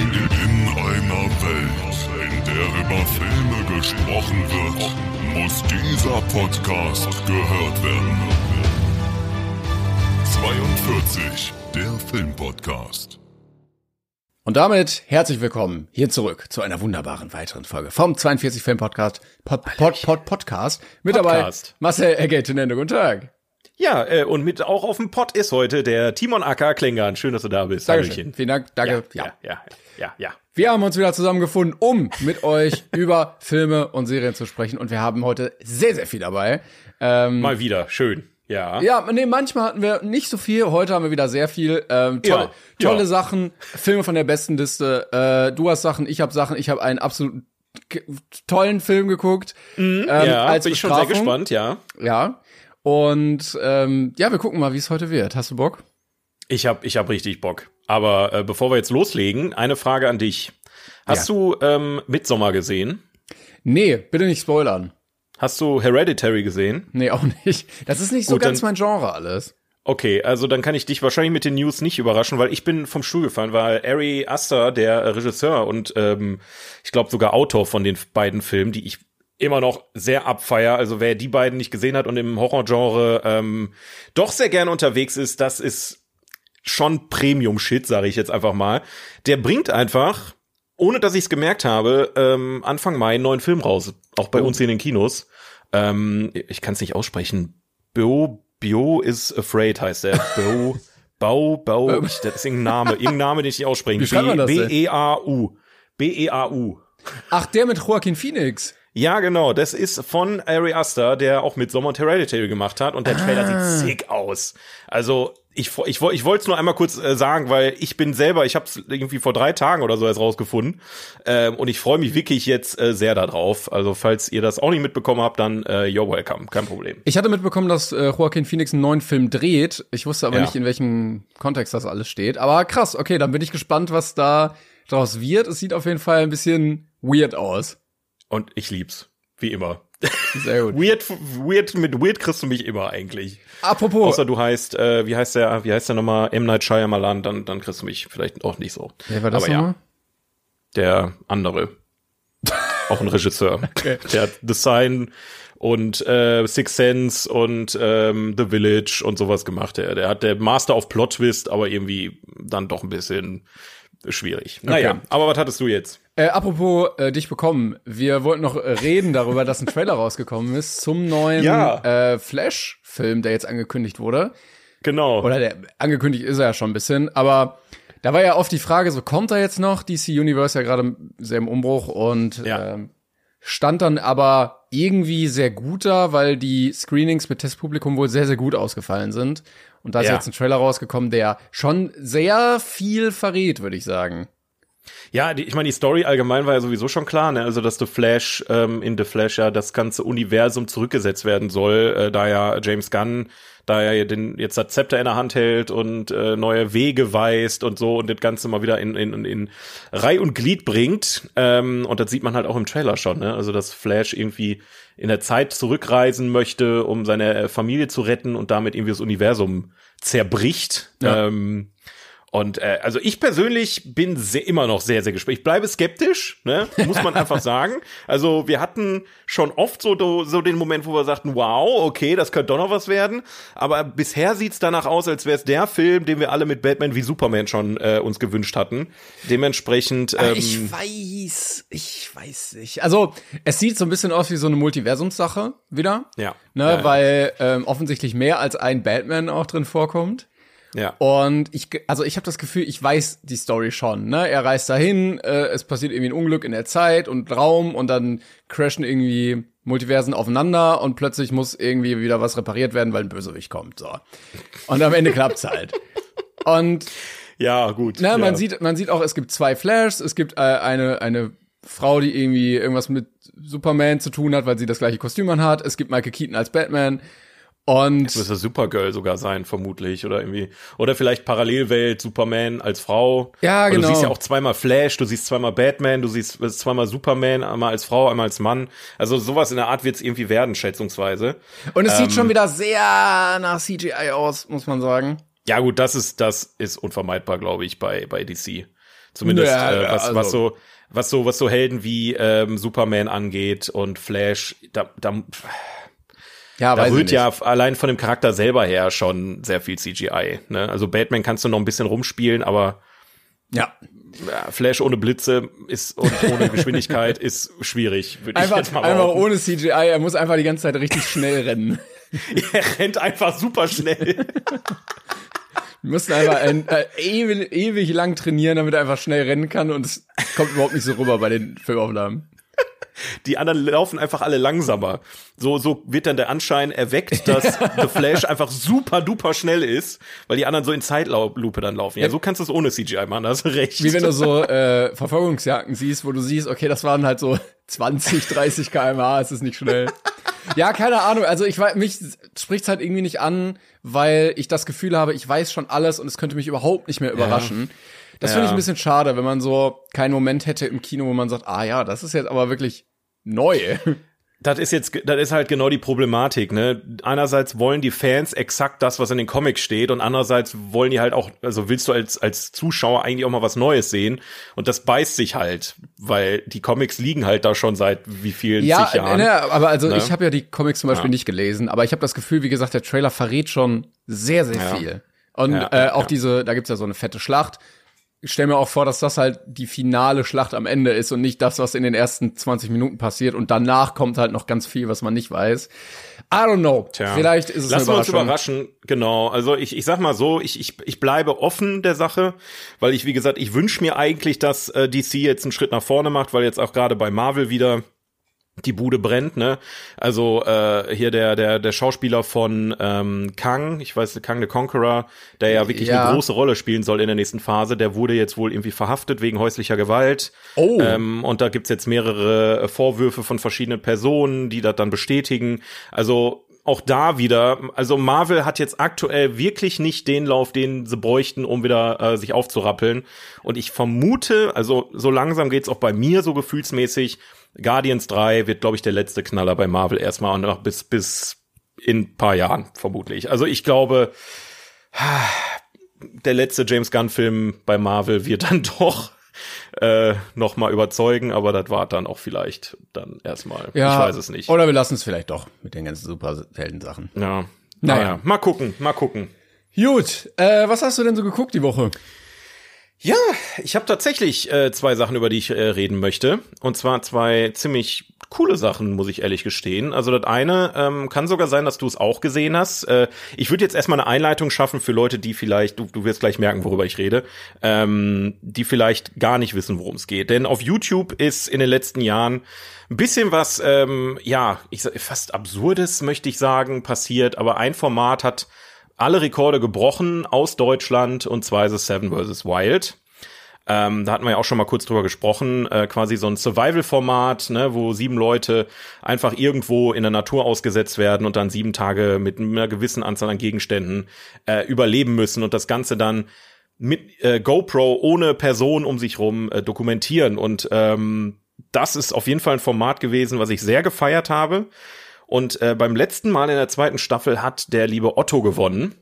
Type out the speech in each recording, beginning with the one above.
In einer Welt, in der über Filme gesprochen wird, muss dieser Podcast gehört werden. 42, der Filmpodcast. Und damit herzlich willkommen hier zurück zu einer wunderbaren weiteren Folge vom 42 Film Podcast Pod, Pod, Pod, Podcast. Mit Podcast. dabei Marcel Ergeltenende. Guten Tag. Ja, äh, und mit auch auf dem Pott ist heute der Timon Acker Klingern. Schön, dass du da bist. Dankeschön. Vielen Dank. Danke. Ja, ja, ja, ja, ja. Wir haben uns wieder zusammengefunden, um mit euch über Filme und Serien zu sprechen. Und wir haben heute sehr, sehr viel dabei. Ähm, Mal wieder. Schön. Ja. ja, nee, manchmal hatten wir nicht so viel. Heute haben wir wieder sehr viel. Ähm, tolle, Ja, tolle ja. Sachen, Filme von der besten Liste. Äh, du hast Sachen, ich habe Sachen. Ich habe einen absolut tollen Film geguckt. ähm, Mhm. ja, als bin ich schon sehr gespannt, ja. Ja. Und ähm, ja, wir gucken mal, wie es heute wird. Hast du Bock? Ich hab, ich hab richtig Bock. Aber äh, bevor wir jetzt loslegen, eine Frage an dich. Hast Ja. du ähm, Midsommar gesehen? Nee, bitte nicht spoilern. Hast du Hereditary gesehen? Nee, auch nicht. Das ist nicht so Gut, ganz mein Genre alles. Okay, also dann kann ich dich wahrscheinlich mit den News nicht überraschen, weil ich bin vom Stuhl gefallen, weil Ari Aster, der Regisseur und ähm, ich glaube sogar Autor von den beiden Filmen, die ich immer noch sehr abfeier. Also wer die beiden nicht gesehen hat und im Horrorgenre ähm, doch sehr gerne unterwegs ist, das ist schon Premium-Shit, sage ich jetzt einfach mal. Der bringt einfach, ohne dass ich es gemerkt habe, ähm, Anfang Mai einen neuen Film raus. Auch bei uns hier in den Kinos. Ähm, ich kann es nicht aussprechen. Bio, Bio is afraid heißt der. Bio, Bau, Bau, ich, das ist irgendein Name, irgendein Name, den ich nicht aussprechen. Denn? B-E-A-U. B-E-A-U. Ach, der mit Joaquin Phoenix. Ja, genau. Das ist von Ari Aster, der auch mit Sommer und Hereditary gemacht hat. Und der Trailer Ah. sieht sick aus. Also ich, ich, ich wollte es nur einmal kurz äh, sagen, weil ich bin selber, ich habe es irgendwie vor drei Tagen oder so erst rausgefunden. Ähm, und ich freue mich wirklich jetzt äh, sehr darauf. Also falls ihr das auch nicht mitbekommen habt, dann äh, you're welcome. Kein Problem. Ich hatte mitbekommen, dass äh, Joaquin Phoenix einen neuen Film dreht. Ich wusste aber Ja. nicht, in welchem Kontext das alles steht. Aber krass, okay, dann bin ich gespannt, was da draus wird. Es sieht auf jeden Fall ein bisschen weird aus. Und ich lieb's. Wie immer. Sehr gut. Weird, weird, mit weird kriegst du mich immer eigentlich. Apropos, Außer du heißt, äh, wie heißt der, wie heißt der nochmal, M. Night Shyamalan, dann, dann kriegst du mich vielleicht auch nicht so. wer war das Aber ja. der andere. auch ein Regisseur. Der hat The Sign und äh, Six Sense und ähm, The Village und sowas gemacht. Der, der hat der Master of Plot Twist, aber irgendwie dann doch ein bisschen schwierig. Naja, aber was hattest du jetzt? Äh, apropos äh, dich bekommen, wir wollten noch äh, reden darüber, dass ein Trailer rausgekommen ist zum neuen Ja. äh, Flash-Film, der jetzt angekündigt wurde. Genau. Oder der angekündigt ist er ja schon ein bisschen, aber da war ja oft die Frage, so kommt er jetzt noch? DC Universe ja gerade sehr im Umbruch und Ja. ähm, stand dann aber irgendwie sehr gut da, weil die Screenings mit Testpublikum wohl sehr, sehr gut ausgefallen sind. Und da ist Ja. jetzt ein Trailer rausgekommen, der schon sehr viel verrät, würde ich sagen. Ja, die, ich meine, die Story allgemein war ja sowieso schon klar, ne? Also, dass The Flash ähm, in The Flash ja das ganze Universum zurückgesetzt werden soll, äh, da ja James Gunn da er den jetzt das Zepter in der Hand hält und äh, neue Wege weist und so und das Ganze mal wieder in, in, in Reih und Glied bringt. Ähm, und das sieht man halt auch im Trailer schon, ne? Also dass Flash irgendwie in der Zeit zurückreisen möchte, um seine äh, Familie zu retten und damit irgendwie das Universum zerbricht. Ja. Ähm, und äh, also ich persönlich bin sehr, immer noch sehr, sehr gespannt. Ich bleibe skeptisch, ne? muss man einfach sagen. Also wir hatten schon oft so, so den Moment, wo wir sagten, wow, okay, das könnte doch noch was werden. Aber bisher sieht's danach aus, als wäre es der Film, den wir alle mit Batman wie Superman schon äh, uns gewünscht hatten. Dementsprechend. Ähm, ich weiß, ich weiß nicht. Also, es sieht so ein bisschen aus wie so eine Multiversumssache wieder. Ja. Ne, ja. weil ähm, offensichtlich mehr als ein Batman auch drin vorkommt. Ja. Und ich, also ich habe das Gefühl, ich weiß die Story schon. Ne? Er reist dahin, äh, es passiert irgendwie ein Unglück in der Zeit und Raum und dann crashen irgendwie Multiversen aufeinander und plötzlich muss irgendwie wieder was repariert werden, weil ein Bösewicht kommt. So. Und am Ende klappt's halt. Und Ja, gut. na, ja. man sieht, man sieht auch, es gibt zwei Flashs, es gibt äh, eine eine Frau, die irgendwie irgendwas mit Superman zu tun hat, weil sie das gleiche Kostüm anhat. Es gibt Michael Keaton als Batman. Und Müsste Supergirl sogar sein, vermutlich, oder irgendwie. Oder vielleicht Parallelwelt, Superman als Frau. Ja, genau. Du siehst ja auch zweimal Flash, du siehst zweimal Batman, du siehst äh, zweimal Superman, einmal als Frau, einmal als Mann. Also sowas in der Art wird es irgendwie werden, schätzungsweise. Und es Ähm. sieht schon wieder sehr nach CGI aus, muss man sagen. Ja, gut, das ist, das ist unvermeidbar, glaube ich, bei, bei DC. Zumindest, Ja, äh, ja, was, also- was so, was so, was so Helden wie ähm, Superman angeht und Flash, da, da, Ja, da rührt ja allein von dem Charakter selber her schon sehr viel CGI. Ne? Also Batman kannst du noch ein bisschen rumspielen, aber Ja. Flash ohne Blitze ist und ohne Geschwindigkeit ist schwierig, würde ich jetzt Einfach, mal einfach ohne CGI, er muss einfach die ganze Zeit richtig schnell rennen. Er rennt einfach super schnell. Wir müssen einfach ein, äh, ewig, ewig lang trainieren, damit er einfach schnell rennen kann und es kommt überhaupt nicht so rüber bei den Filmaufnahmen. Die anderen laufen einfach alle langsamer. So, so wird dann der Anschein erweckt, dass The Flash einfach super duper schnell ist, weil die anderen so in Zeitlupe dann laufen. Ja, so kannst du es ohne CGI machen, da hast du recht. Wie wenn du so äh, Verfolgungsjagden siehst, wo du siehst, okay, das waren halt so 20, 30 km/h, es ist nicht schnell. Ja, keine Ahnung. Also ich weiß, mich spricht's halt irgendwie nicht an, weil ich das Gefühl habe, ich weiß schon alles und es könnte mich überhaupt nicht mehr überraschen. Das finde ich Ja. ein bisschen schade, wenn man so keinen Moment hätte im Kino, wo man sagt, ah ja, das ist jetzt aber wirklich neu. Das ist jetzt, das ist halt genau die Problematik, ne? Einerseits wollen die Fans exakt das, was in den Comics steht, und andererseits wollen die halt auch, also willst du als, als Zuschauer eigentlich auch mal was Neues sehen, und das beißt sich halt, weil die Comics liegen halt da schon seit wie vielen Ja, zig Jahren. ne, aber also Ne? ich habe ja die Comics zum Beispiel Ja. nicht gelesen, aber ich habe das Gefühl, wie gesagt, der Trailer verrät schon sehr, sehr Ja. viel. Und Ja, äh, ja, auch ja. diese, da gibt's ja so eine fette Schlacht. Ich stelle mir auch vor, dass das halt die finale Schlacht am Ende ist und nicht das, was in den ersten 20 Minuten passiert. Und danach kommt halt noch ganz viel, was man nicht weiß. I don't know. Tja. Vielleicht ist es Lassen eine wir uns Überraschung. überraschen, genau. Also ich, ich sag mal so, ich, ich, ich bleibe offen der Sache, weil ich, wie gesagt, ich wünsche mir eigentlich, dass äh, DC jetzt einen Schritt nach vorne macht, weil jetzt auch gerade bei Marvel wieder die Bude brennt, ne? Also äh, hier der der der Schauspieler von ähm, Kang, ich weiß Kang the Conqueror, der ja wirklich Ja. eine große Rolle spielen soll in der nächsten Phase, der wurde jetzt wohl irgendwie verhaftet wegen häuslicher Gewalt. Oh. Ähm, und da gibt's jetzt mehrere äh, Vorwürfe von verschiedenen Personen, die das dann bestätigen. Also auch da wieder, also Marvel hat jetzt aktuell wirklich nicht den Lauf, den sie bräuchten, um wieder äh, sich aufzurappeln. Und ich vermute, also so langsam geht's auch bei mir so gefühlsmäßig. Guardians 3 wird, glaube ich, der letzte Knaller bei Marvel erstmal und noch bis bis in ein paar Jahren vermutlich. Also ich glaube, der letzte James Gunn Film bei Marvel wird dann doch äh, noch mal überzeugen, aber das war dann auch vielleicht dann erstmal. Ja, ich weiß es nicht. Oder wir lassen es vielleicht doch mit den ganzen Superhelden-Sachen. Ja. Naja. Naja, mal gucken, mal gucken. Gut, äh, was hast du denn so geguckt die Woche? Ja, ich habe tatsächlich äh, zwei Sachen, über die ich äh, reden möchte. Und zwar zwei ziemlich coole Sachen, muss ich ehrlich gestehen. Also das eine ähm, kann sogar sein, dass du es auch gesehen hast. Äh, ich würde jetzt erstmal eine Einleitung schaffen für Leute, die vielleicht, du, du wirst gleich merken, worüber ich rede, ähm, die vielleicht gar nicht wissen, worum es geht. Denn auf YouTube ist in den letzten Jahren ein bisschen was, ähm, ja, ich fast absurdes, möchte ich sagen, passiert. Aber ein Format hat alle Rekorde gebrochen aus Deutschland und zwar ist es Seven vs. Wild. Ähm, da hatten wir ja auch schon mal kurz drüber gesprochen, äh, quasi so ein Survival-Format, ne, wo sieben Leute einfach irgendwo in der Natur ausgesetzt werden und dann sieben Tage mit einer gewissen Anzahl an Gegenständen äh, überleben müssen und das Ganze dann mit äh, GoPro ohne Person um sich rum äh, dokumentieren. Und ähm, das ist auf jeden Fall ein Format gewesen, was ich sehr gefeiert habe. Und äh, beim letzten Mal in der zweiten Staffel hat der liebe Otto gewonnen.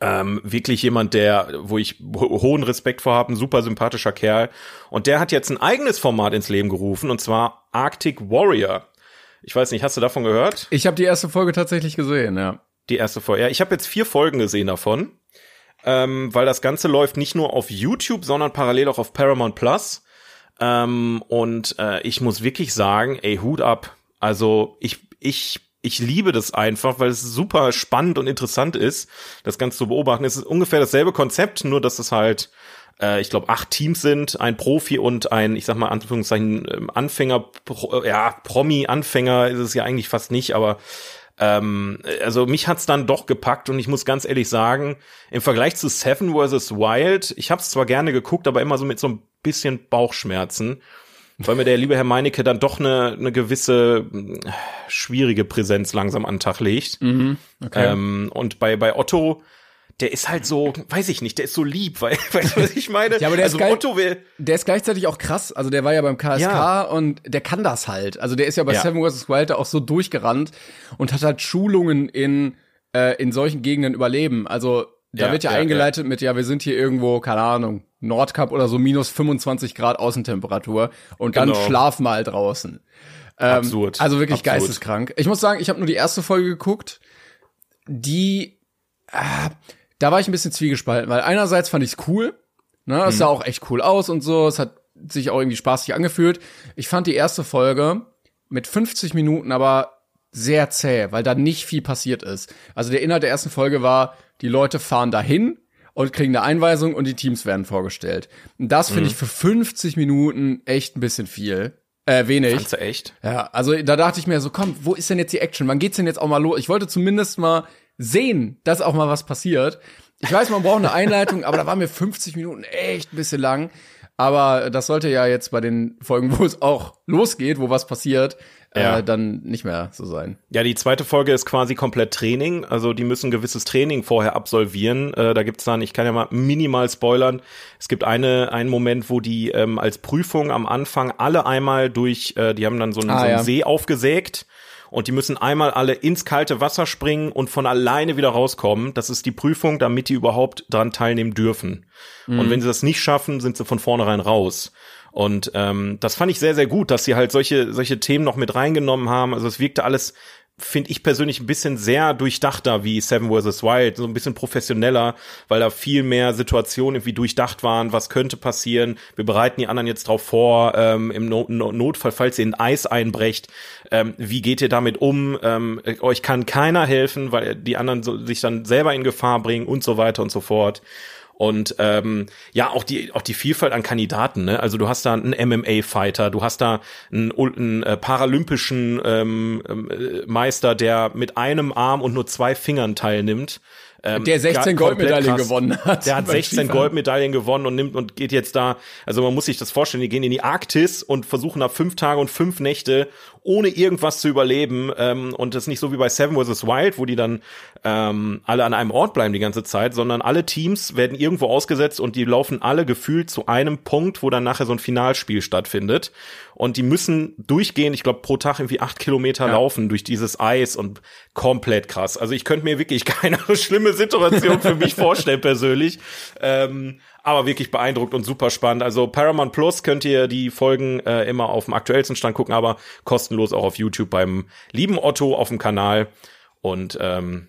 Ähm, wirklich jemand, der, wo ich ho hohen Respekt vor habe, ein super sympathischer Kerl. Und der hat jetzt ein eigenes Format ins Leben gerufen, und zwar Arctic Warrior. Ich weiß nicht, hast du davon gehört? Ich habe die erste Folge tatsächlich gesehen, ja. Die erste Folge. Ja, ich habe jetzt vier Folgen gesehen davon, ähm, weil das Ganze läuft nicht nur auf YouTube, sondern parallel auch auf Paramount Plus. Ähm, und äh, ich muss wirklich sagen, ey, Hut ab. Also ich, ich ich liebe das einfach, weil es super spannend und interessant ist, das Ganze zu beobachten. Es ist ungefähr dasselbe Konzept, nur dass es halt äh, ich glaube, acht Teams sind, ein Profi und ein, ich sag mal, Anführungszeichen, ähm, Anfänger, Pro, ja, Promi-Anfänger ist es ja eigentlich fast nicht, aber ähm, also mich hat's dann doch gepackt und ich muss ganz ehrlich sagen, im Vergleich zu Seven vs. Wild, ich habe es zwar gerne geguckt, aber immer so mit so ein bisschen Bauchschmerzen, weil mir der liebe Herr Meinecke dann doch eine, eine gewisse äh, schwierige Präsenz langsam an den Tag legt. Mhm, okay. Ähm, und bei, bei Otto, der ist halt so, weiß ich nicht, der ist so lieb, weil, weißt du, was ich meine? Ja, aber der also ist geil. Otto will, Der ist gleichzeitig auch krass. Also der war ja beim KSK Ja. und der kann das halt. Also der ist ja bei Ja. Seven vs. Wild auch so durchgerannt und hat halt Schulungen in, äh, in solchen Gegenden überleben. Also da Ja, wird ja, ja, eingeleitet mit, ja, wir sind hier irgendwo, keine Ahnung, Nordkap oder so minus 25 Grad Außentemperatur und dann Genau. schlaf mal draußen. absurd. Also wirklich absurd. geisteskrank. Ich muss sagen, ich habe nur die erste Folge geguckt. Die, äh, da war ich ein bisschen zwiegespalten, weil einerseits fand ich's cool, ne, es Mhm. sah auch echt cool aus und so, es hat sich auch irgendwie spaßig angefühlt. Ich fand die erste Folge mit 50 Minuten aber sehr zäh, weil da nicht viel passiert ist. Also der Inhalt der ersten Folge war, die Leute fahren dahin und kriegen eine Einweisung und die Teams werden vorgestellt. Und das Mhm. finde ich für 50 Minuten echt ein bisschen viel. Äh, wenig. Fandst du echt? Ja, also da dachte ich mir so, komm, wo ist denn jetzt die Action? Wann geht's denn jetzt auch mal los? Ich wollte zumindest mal sehen, dass auch mal was passiert. Ich weiß, man braucht eine Einleitung, aber da waren mir 50 Minuten echt ein bisschen lang. Aber das sollte ja jetzt bei den Folgen, wo es auch losgeht, wo was passiert, Ja. äh, dann nicht mehr so sein. Ja, die zweite Folge ist quasi komplett Training. Also die müssen gewisses Training vorher absolvieren. Äh, da gibt's dann, ich kann ja mal minimal spoilern. Es gibt eine einen Moment, wo die ähm, als Prüfung am Anfang alle einmal durch, äh, die haben dann so einen, Ah, so einen ja. See aufgesägt. Und die müssen einmal alle ins kalte Wasser springen und von alleine wieder rauskommen. Das ist die Prüfung, damit die überhaupt dran teilnehmen dürfen. Und wenn sie das nicht schaffen, sind sie von vornherein raus. Und ähm, das fand ich sehr, sehr gut, dass sie halt solche, solche Themen noch mit reingenommen haben. Also es wirkte alles, finde ich persönlich, ein bisschen sehr durchdachter wie Seven vs. Wild, so ein bisschen professioneller, weil da viel mehr Situationen irgendwie durchdacht waren, was könnte passieren. Wir bereiten die anderen jetzt drauf vor, ähm, im no no Notfall, falls ihr in Eis einbrecht, ähm, wie geht ihr damit um? Ähm, euch kann keiner helfen, weil die anderen so, sich dann selber in Gefahr bringen und so weiter und so fort. Und ähm, ja, auch die auch die Vielfalt an Kandidaten. Ne? Also du hast da einen MMA-Fighter, du hast da einen, einen äh, paralympischen ähm, äh, Meister, der mit einem Arm und nur zwei Fingern teilnimmt. Ähm, Der 16 ga- komplett Goldmedaillen gewonnen hat. Der hat beim 16 Skifahren. Goldmedaillen gewonnen und nimmt und geht jetzt da. Also man muss sich das vorstellen, die gehen in die Arktis und versuchen da fünf Tage und fünf Nächte ohne irgendwas zu überleben. Ähm, und das ist nicht so wie bei Seven vs. Wild, wo die dann ähm, alle an einem Ort bleiben die ganze Zeit, sondern alle Teams werden irgendwo ausgesetzt und die laufen alle gefühlt zu einem Punkt, wo dann nachher so ein Finalspiel stattfindet. Und die müssen durchgehen, ich glaube, pro Tag irgendwie acht Kilometer laufen durch dieses Eis und komplett krass. Also ich könnte mir wirklich keine schlimme Situation für mich vorstellen persönlich. Ähm, aber wirklich beeindruckt und super spannend. Also Paramount Plus könnt ihr die Folgen äh, immer auf dem aktuellsten Stand gucken, aber kostenlos auch auf YouTube beim lieben Otto auf dem Kanal. Und ähm,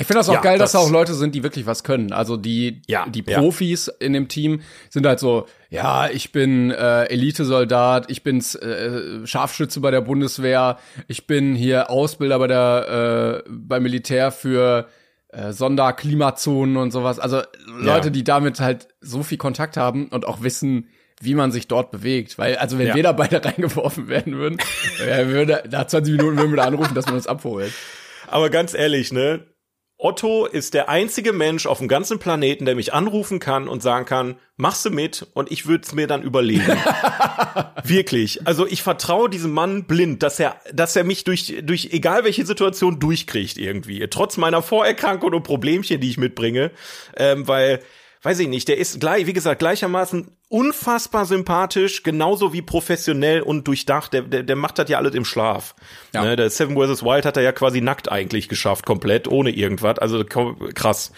Ich finde das auch Ja, geil, dass das- da auch Leute sind, die wirklich was können. Also die, Ja, die ja. Profis in dem Team sind halt so, ja, ich bin äh, Elitesoldat, ich bin äh, Scharfschütze bei der Bundeswehr, ich bin hier Ausbilder bei der äh, beim Militär für äh, Sonderklimazonen und sowas. Also Leute, die damit halt so viel Kontakt haben und auch wissen, wie man sich dort bewegt. Weil, also wenn Ja. wir da beide reingeworfen werden würden, würde, nach 20 Minuten würden wir da anrufen, dass man uns abholt. Aber ganz ehrlich, ne? Otto ist der einzige Mensch auf dem ganzen Planeten, der mich anrufen kann und sagen kann, machst du mit und ich würde es mir dann überlegen. Wirklich. Also ich vertraue diesem Mann blind, dass er, dass er mich durch, durch egal welche Situation durchkriegt irgendwie. Trotz meiner Vorerkrankung und Problemchen, die ich mitbringe. Ähm, weil, weiß ich nicht, der ist gleich, wie gesagt, gleichermaßen unfassbar sympathisch, genauso wie professionell und durchdacht. Der, der, der macht das ja alles im Schlaf. Ja. Ne, der Seven vs. Wild hat er ja quasi nackt eigentlich geschafft, komplett, ohne irgendwas. Also krass.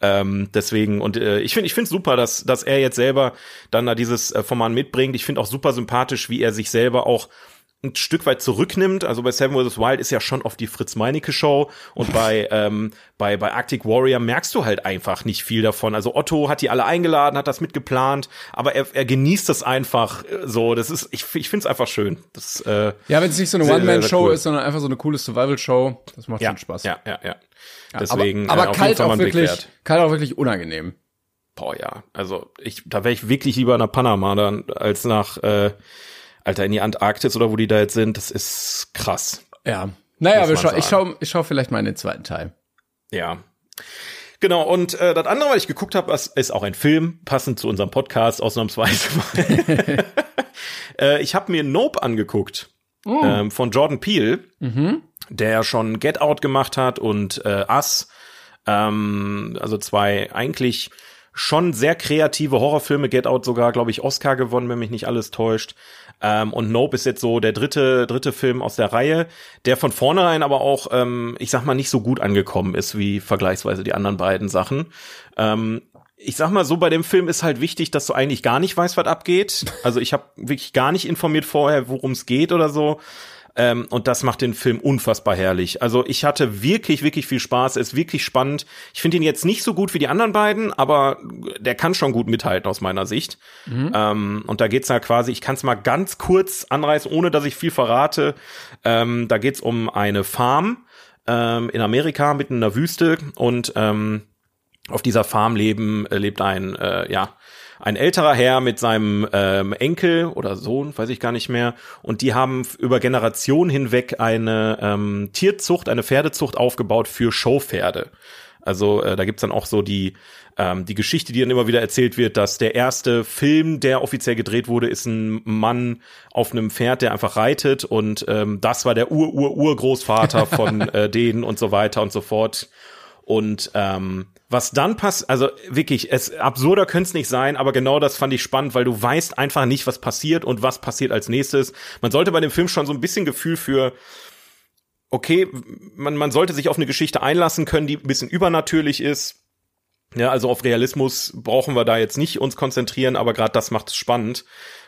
Ähm, deswegen, und äh, ich finde ich finde super, dass, dass er jetzt selber dann da dieses äh, Format mitbringt. Ich finde auch super sympathisch, wie er sich selber auch ein Stück weit zurücknimmt. Also bei Seven vs. Wild ist ja schon oft die Fritz Meinecke Show und bei ähm, bei bei Arctic Warrior merkst du halt einfach nicht viel davon. Also Otto hat die alle eingeladen, hat das mitgeplant, aber er, er genießt das einfach äh, so. Das ist ich ich finde es einfach schön. Das äh, ja, wenn es nicht so eine One Man Show cool. ist, sondern einfach so eine coole Survival Show, das macht ja, schon Spaß. Ja, ja, ja. Deswegen aber, aber äh, kalt auch wirklich kalt auch wirklich unangenehm. Boah, ja. Also ich, da wäre ich wirklich lieber nach Panama dann, als nach, äh, Alter, in die Antarktis oder wo die da jetzt sind. Das ist krass. Ja. Naja, aber schau, ich schau, ich schau vielleicht mal in den zweiten Teil. Ja. Genau, und äh, das andere, was ich geguckt habe, ist auch ein Film, passend zu unserem Podcast, ausnahmsweise mal. äh, ich habe mir Nope angeguckt. Mm. Ähm, von Jordan Peele, mhm. der schon Get Out gemacht hat und äh, Us. Ähm, also zwei eigentlich schon sehr kreative Horrorfilme. Get Out sogar, glaube ich, Oscar gewonnen, wenn mich nicht alles täuscht. Ähm, und Nope ist jetzt so der dritte, dritte Film aus der Reihe, der von vornherein aber auch, ähm, ich sag mal, nicht so gut angekommen ist wie vergleichsweise die anderen beiden Sachen. Ähm, ich sag mal so, bei dem Film ist halt wichtig, dass du eigentlich gar nicht weißt, was abgeht. Also ich habe wirklich gar nicht informiert vorher, worum es geht oder so. Ähm, und das macht den Film unfassbar herrlich. Also ich hatte wirklich, wirklich viel Spaß. Er ist wirklich spannend. Ich finde ihn jetzt nicht so gut wie die anderen beiden, aber der kann schon gut mithalten aus meiner Sicht. Mhm. Ähm, und da geht's ja quasi, ich kann es mal ganz kurz anreißen, ohne dass ich viel verrate. Ähm, da geht's um eine Farm ähm, in Amerika mitten in der Wüste und ähm, auf dieser Farm leben, äh, lebt ein, äh, ja, ein älterer Herr mit seinem ähm, Enkel oder Sohn, weiß ich gar nicht mehr. Und die haben über Generationen hinweg eine ähm, Tierzucht, eine Pferdezucht aufgebaut für Showpferde. Also äh, da gibt's dann auch so die ähm, die Geschichte, die dann immer wieder erzählt wird, dass der erste Film, der offiziell gedreht wurde, ist ein Mann auf einem Pferd, der einfach reitet und ähm, das war der Ur-Ur-Urgroßvater von äh, denen und so weiter und so fort. Und ähm, was dann passt, also wirklich, es absurder könnte es nicht sein, aber genau das fand ich spannend, weil du weißt einfach nicht, was passiert und was passiert als nächstes. Man sollte bei dem Film schon so ein bisschen Gefühl für okay, man, man sollte sich auf eine Geschichte einlassen können, die ein bisschen übernatürlich ist. Ja, also auf Realismus brauchen wir da jetzt nicht uns konzentrieren, aber gerade das macht es spannend,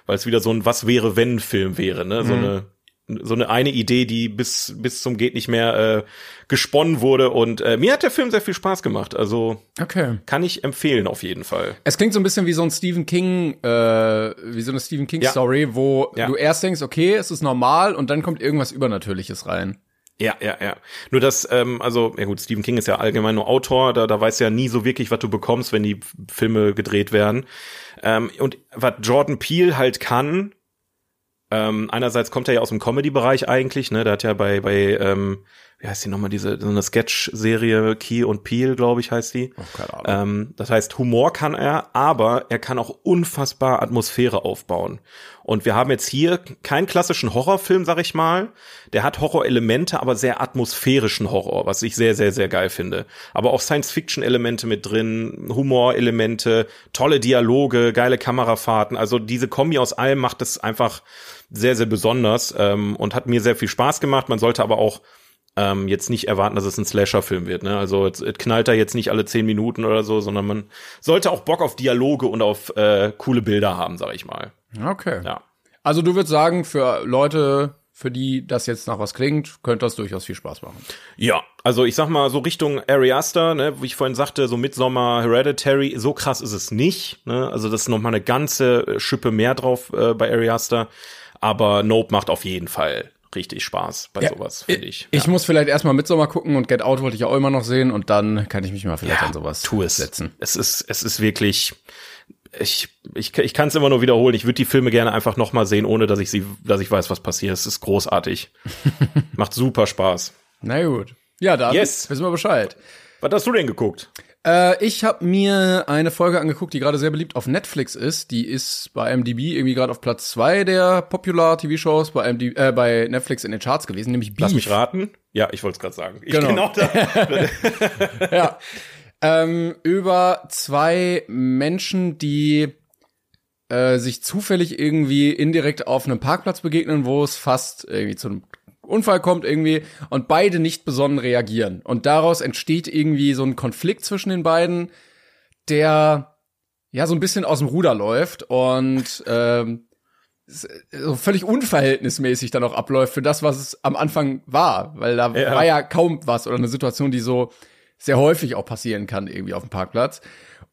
weil es wieder so ein Was wäre wenn Film wäre, ne? So mhm. eine so eine eine Idee, die bis bis zum geht nicht mehr äh, gesponnen wurde und äh, mir hat der Film sehr viel Spaß gemacht. Also okay. kann ich empfehlen auf jeden Fall. Es klingt so ein bisschen wie so ein Stephen King, äh, wie so eine Stephen King ja. Story, wo ja. du erst denkst, okay, es ist normal und dann kommt irgendwas Übernatürliches rein. Ja, ja, ja. Nur das, ähm, also, ja gut, Stephen King ist ja allgemein nur Autor, da, da weißt du ja nie so wirklich, was du bekommst, wenn die Filme gedreht werden. Ähm, und was Jordan Peele halt kann, ähm, einerseits kommt er ja aus dem Comedy-Bereich eigentlich, ne? Der hat ja bei, bei ähm, wie heißt die nochmal, diese so eine Sketch-Serie, Key und Peel, glaube ich, heißt die. Oh, keine Ahnung. Ähm, das heißt, Humor kann er, aber er kann auch unfassbar Atmosphäre aufbauen. Und wir haben jetzt hier keinen klassischen Horrorfilm, sag ich mal. Der hat Horrorelemente, aber sehr atmosphärischen Horror, was ich sehr, sehr, sehr geil finde. Aber auch Science-Fiction-Elemente mit drin, Humorelemente, tolle Dialoge, geile Kamerafahrten. Also diese Kombi aus allem macht es einfach sehr, sehr besonders ähm, und hat mir sehr viel Spaß gemacht. Man sollte aber auch ähm, jetzt nicht erwarten, dass es ein Slasher-Film wird. Ne? Also es, es knallt da jetzt nicht alle zehn Minuten oder so, sondern man sollte auch Bock auf Dialoge und auf äh, coole Bilder haben, sag ich mal. Okay. Ja. Also du würdest sagen, für Leute, für die das jetzt nach was klingt, könnte das durchaus viel Spaß machen. Ja, also ich sag mal so Richtung Ari Aster, ne, wie ich vorhin sagte, so Midsommar, Hereditary, so krass ist es nicht. Ne? Also das ist noch mal eine ganze Schippe mehr drauf äh, bei Ari Aster. Aber Nope macht auf jeden Fall richtig Spaß bei ja, sowas, finde ich. Ich ja. muss vielleicht erstmal Midsommar gucken und Get Out wollte ich auch immer noch sehen und dann kann ich mich mal vielleicht ja, an sowas tu es. setzen. Es ist, es ist wirklich, ich, ich, ich kann es immer nur wiederholen. Ich würde die Filme gerne einfach noch mal sehen, ohne dass ich sie, dass ich weiß, was passiert. Es ist großartig. Macht super Spaß. Na gut. Ja, dann yes. wissen wir Bescheid. Was hast du denn geguckt? Äh, ich habe mir eine Folge angeguckt, die gerade sehr beliebt auf Netflix ist. Die ist bei MDB irgendwie gerade auf Platz zwei der Popular TV-Shows bei, MDB, äh, bei Netflix in den Charts gewesen, nämlich Beef. Lass mich raten. Ja, ich wollte es gerade sagen. Ich genau. genau da. ja. Ähm, über zwei Menschen, die äh, sich zufällig irgendwie indirekt auf einem Parkplatz begegnen, wo es fast irgendwie zu einem Unfall kommt irgendwie und beide nicht besonnen reagieren. Und daraus entsteht irgendwie so ein Konflikt zwischen den beiden, der ja so ein bisschen aus dem Ruder läuft und ähm, so völlig unverhältnismäßig dann auch abläuft für das, was es am Anfang war, weil da Ja. war ja kaum was oder eine Situation, die so sehr häufig auch passieren kann irgendwie auf dem Parkplatz.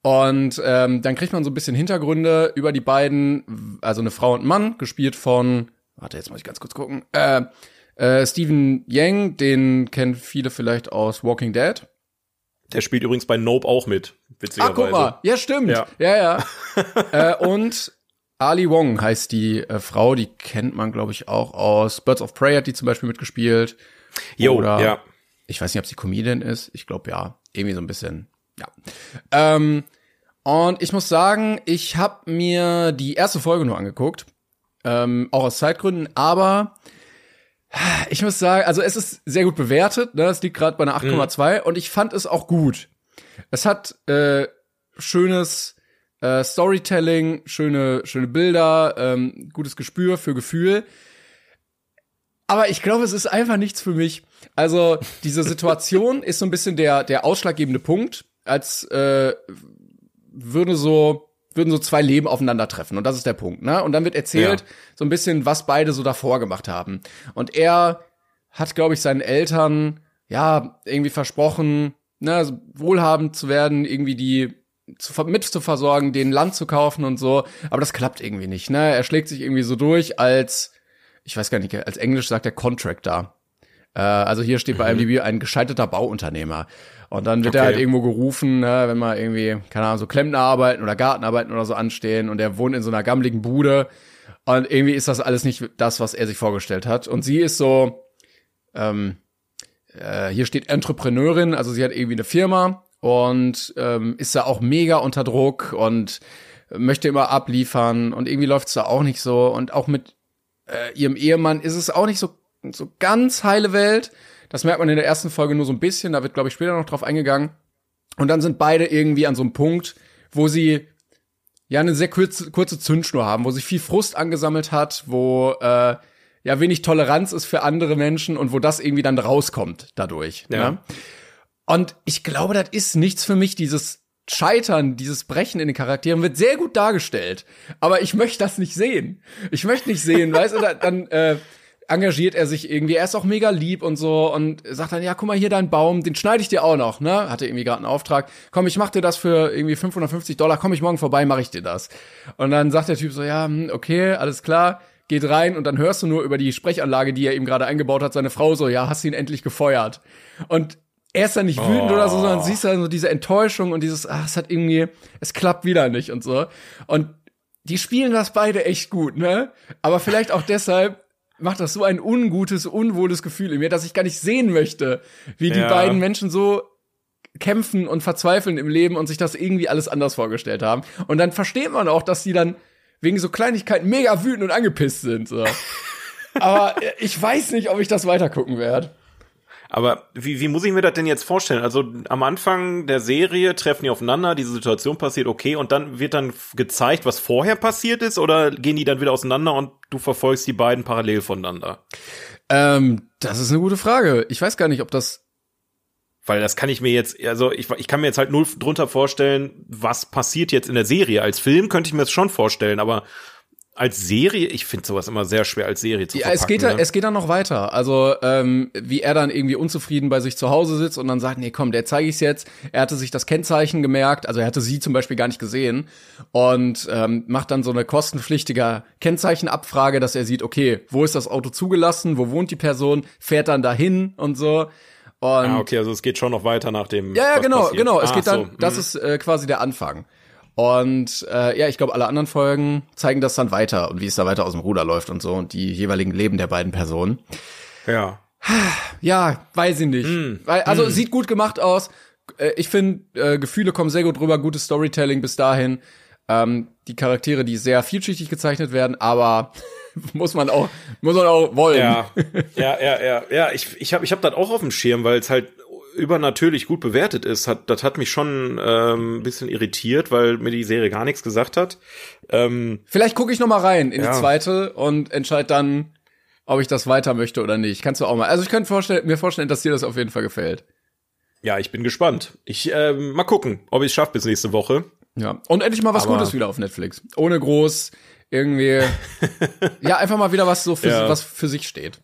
Und ähm, dann kriegt man so ein bisschen Hintergründe über die beiden, also eine Frau und Mann, gespielt von, warte, jetzt muss ich ganz kurz gucken, äh, äh, Stephen Yang, den kennen viele vielleicht aus Walking Dead. Der spielt übrigens bei Nope auch mit, witzigerweise. guck mal, ja stimmt, ja, Ja. ja. äh, und Ali Wong heißt die äh, Frau, die kennt man, glaube ich, auch aus Birds of Prey hat die zum Beispiel mitgespielt. Jo, Oder- ja. Ich weiß nicht, ob sie Comedian ist. Ich glaube ja, irgendwie so ein bisschen. Ja. Ähm, und ich muss sagen, ich habe mir die erste Folge nur angeguckt, ähm, auch aus Zeitgründen, aber ich muss sagen, also es ist sehr gut bewertet, ne? es liegt gerade bei einer 8,2 und ich fand es auch gut. Es hat äh, schönes äh, Storytelling, schöne schöne Bilder, ähm, gutes Gespür für Gefühl. Aber ich glaube, es ist einfach nichts für mich. Also diese Situation ist so ein bisschen der der ausschlaggebende Punkt, als äh, würde so würden so zwei Leben aufeinandertreffen und das ist der Punkt, ne? Und dann wird erzählt Ja. so ein bisschen, was beide so davor gemacht haben. Und er hat, glaube ich, seinen Eltern ja irgendwie versprochen, ne, wohlhabend zu werden, irgendwie die zu, mit zu versorgen, denen Land zu kaufen und so. Aber das klappt irgendwie nicht, ne? Er schlägt sich irgendwie so durch als, ich weiß gar nicht, als Englisch sagt er Contractor. Äh, also hier steht bei IMDb ein gescheiterter Bauunternehmer. Und dann wird er Okay. halt irgendwo gerufen, ne, wenn mal irgendwie, keine Ahnung, so Klempnerarbeiten oder Gartenarbeiten oder so anstehen und er wohnt in so einer gammeligen Bude. Und irgendwie ist das alles nicht das, was er sich vorgestellt hat. Und sie ist so, ähm, äh, hier steht Entrepreneurin, also sie hat irgendwie eine Firma und ähm, ist da auch mega unter Druck und möchte immer abliefern und irgendwie läuft's da auch nicht so und auch mit äh, ihrem Ehemann ist es auch nicht so so ganz heile Welt. Das merkt man in der ersten Folge nur so ein bisschen, da wird glaube ich später noch drauf eingegangen. Und dann sind beide irgendwie an so einem Punkt, wo sie ja eine sehr kurze, kurze Zündschnur haben, wo sich viel Frust angesammelt hat, wo äh, ja wenig Toleranz ist für andere Menschen und wo das irgendwie dann rauskommt dadurch. Ja. Ne? Und ich glaube, das ist nichts für mich, dieses Scheitern, dieses Brechen in den Charakteren wird sehr gut dargestellt. Aber ich möchte das nicht sehen. Ich möchte nicht sehen, weißt du, da- dann äh, engagiert er sich irgendwie. Er ist auch mega lieb und so und sagt dann, ja, guck mal hier dein Baum, den schneide ich dir auch noch, ne? Hatte irgendwie gerade einen Auftrag. Komm, ich mach dir das für irgendwie 550 Dollar. Komm ich morgen vorbei, mache ich dir das. Und dann sagt der Typ so, ja, hm, okay, alles klar. Geht rein und dann hörst du nur über die Sprechanlage, die er ihm gerade eingebaut hat, seine Frau so, ja, hast ihn endlich gefeuert. Und er ist dann nicht wütend oder so, sondern siehst dann so diese Enttäuschung und dieses, ah, es hat irgendwie, es klappt wieder nicht und so. Und die spielen das beide echt gut, ne? Aber vielleicht auch deshalb macht das so ein ungutes, unwohles Gefühl in mir, dass ich gar nicht sehen möchte, wie die Ja. beiden Menschen so kämpfen und verzweifeln im Leben und sich das irgendwie alles anders vorgestellt haben. Und dann versteht man auch, dass die dann wegen so Kleinigkeiten mega wütend und angepisst sind. So. Aber äh, ich weiß nicht, ob ich das weitergucken werde. Aber wie, wie muss ich mir das denn jetzt vorstellen? Also am Anfang der Serie treffen die aufeinander, diese Situation passiert, okay, und dann wird dann gezeigt, was vorher passiert ist, oder gehen die dann wieder auseinander und du verfolgst die beiden parallel voneinander? Ähm, das ist eine gute Frage. Ich weiß gar nicht, ob das Weil das kann ich mir jetzt, also ich, ich kann mir jetzt halt null drunter vorstellen, was passiert jetzt in der Serie. Als Film könnte ich mir das schon vorstellen, aber als Serie, ich finde sowas immer sehr schwer als Serie zu Ja, verpacken. es geht, ne? es geht dann noch weiter. Also, ähm, wie er dann irgendwie unzufrieden bei sich zu Hause sitzt und dann sagt, nee, komm, der zeige ich's jetzt. Er hatte sich das Kennzeichen gemerkt, also er hatte sie zum Beispiel gar nicht gesehen und ähm, macht dann so eine kostenpflichtige Kennzeichenabfrage, dass er sieht, okay, wo ist das Auto zugelassen, wo wohnt die Person, fährt dann dahin und so. Und ah, okay, also es geht schon noch weiter nach dem. ja, ja, genau, passiert. genau. Es Ah, geht dann, so, das hm. ist äh, quasi der Anfang. Und äh, ja, ich glaube, alle anderen Folgen zeigen das dann weiter und wie es da weiter aus dem Ruder läuft und so und die jeweiligen Leben der beiden Personen. Ja. Ja, weiß ich nicht. Weil, also sieht gut gemacht aus. Äh, Ich finde, äh, Gefühle kommen sehr gut rüber, gutes Storytelling bis dahin. Ähm, die Charaktere, die sehr vielschichtig gezeichnet werden, aber muss man auch, muss man auch wollen. Ja, ja, ja, ja, ja. Ich, ich habe ich hab das auch auf dem Schirm, weil es halt übernatürlich gut bewertet ist. Hat, das hat mich schon ähm, ein bisschen irritiert, weil mir die Serie gar nichts gesagt hat. Ähm, Vielleicht gucke ich noch mal rein in Ja. die zweite und entscheide dann, ob ich das weiter möchte oder nicht. Kannst du auch mal. Also ich könnte vorstellen, mir vorstellen, dass dir das auf jeden Fall gefällt. ja, ich bin gespannt. Ich ähm, mal gucken, ob ich es schaffe bis nächste Woche. Ja. Und endlich mal was Aber- Gutes wieder auf Netflix. Ohne groß irgendwie, ja, einfach mal wieder was so für, Ja. was für sich steht.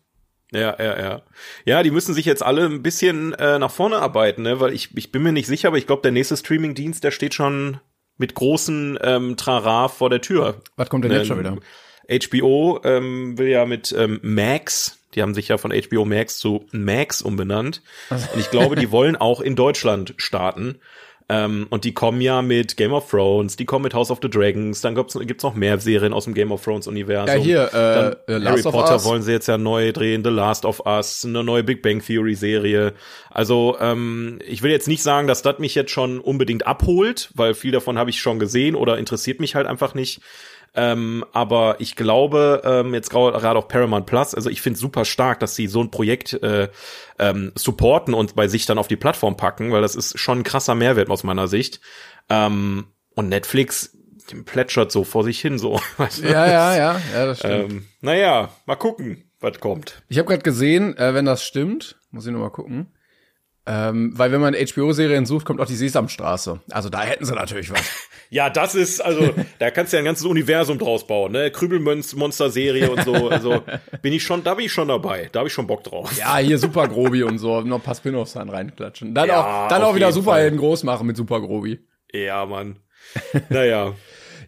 Ja, ja, ja. Ja, die müssen sich jetzt alle ein bisschen äh, nach vorne arbeiten, ne? weil ich, ich bin mir nicht sicher, aber ich glaube, der nächste Streaming-Dienst, der steht schon mit großen ähm, Trara vor der Tür. Was kommt denn jetzt schon wieder? HBO ähm, will ja mit ähm, Max, die haben sich ja von HBO Max zu Max umbenannt. Und ich glaube, die wollen auch in Deutschland starten. Ähm, und die kommen ja mit Game of Thrones, die kommen mit House of the Dragons, dann gibt's, gibt's noch mehr Serien aus dem Game of Thrones Universum. Ja, hier, äh, Dann äh, Harry Potter wollen sie jetzt ja neu drehen, The Last of Us, eine neue Big Bang Theory Serie. Also ähm, ich will jetzt nicht sagen, dass das mich jetzt schon unbedingt abholt, weil viel davon habe ich schon gesehen oder interessiert mich halt einfach nicht. Ähm, aber ich glaube, ähm, jetzt gerade auf Paramount Plus, also ich finde es super stark, dass sie so ein Projekt äh, ähm, supporten und bei sich dann auf die Plattform packen, weil das ist schon ein krasser Mehrwert aus meiner Sicht. Ähm, und Netflix plätschert so vor sich hin, so. weißt du? Ja, ja, ja, ja, das stimmt. Ähm, naja, mal gucken, was kommt. Ich habe gerade gesehen, äh, wenn das stimmt, muss ich nur mal gucken. Ähm, weil wenn man HBO-Serien sucht, kommt auch die Sesamstraße. Also da hätten sie natürlich was. Ja, das ist, also, da kannst du ja ein ganzes Universum draus bauen, ne? Krübelmonster-Serie und so. Also, bin ich schon, da bin ich schon dabei. Da habe ich schon Bock drauf. Ja, hier Super Grobi und so, noch ein paar Spin-offs dann reinklatschen. Dann Ja, auch, dann auch wieder Superhelden groß machen mit Super Grobi. Ja, Mann. Naja.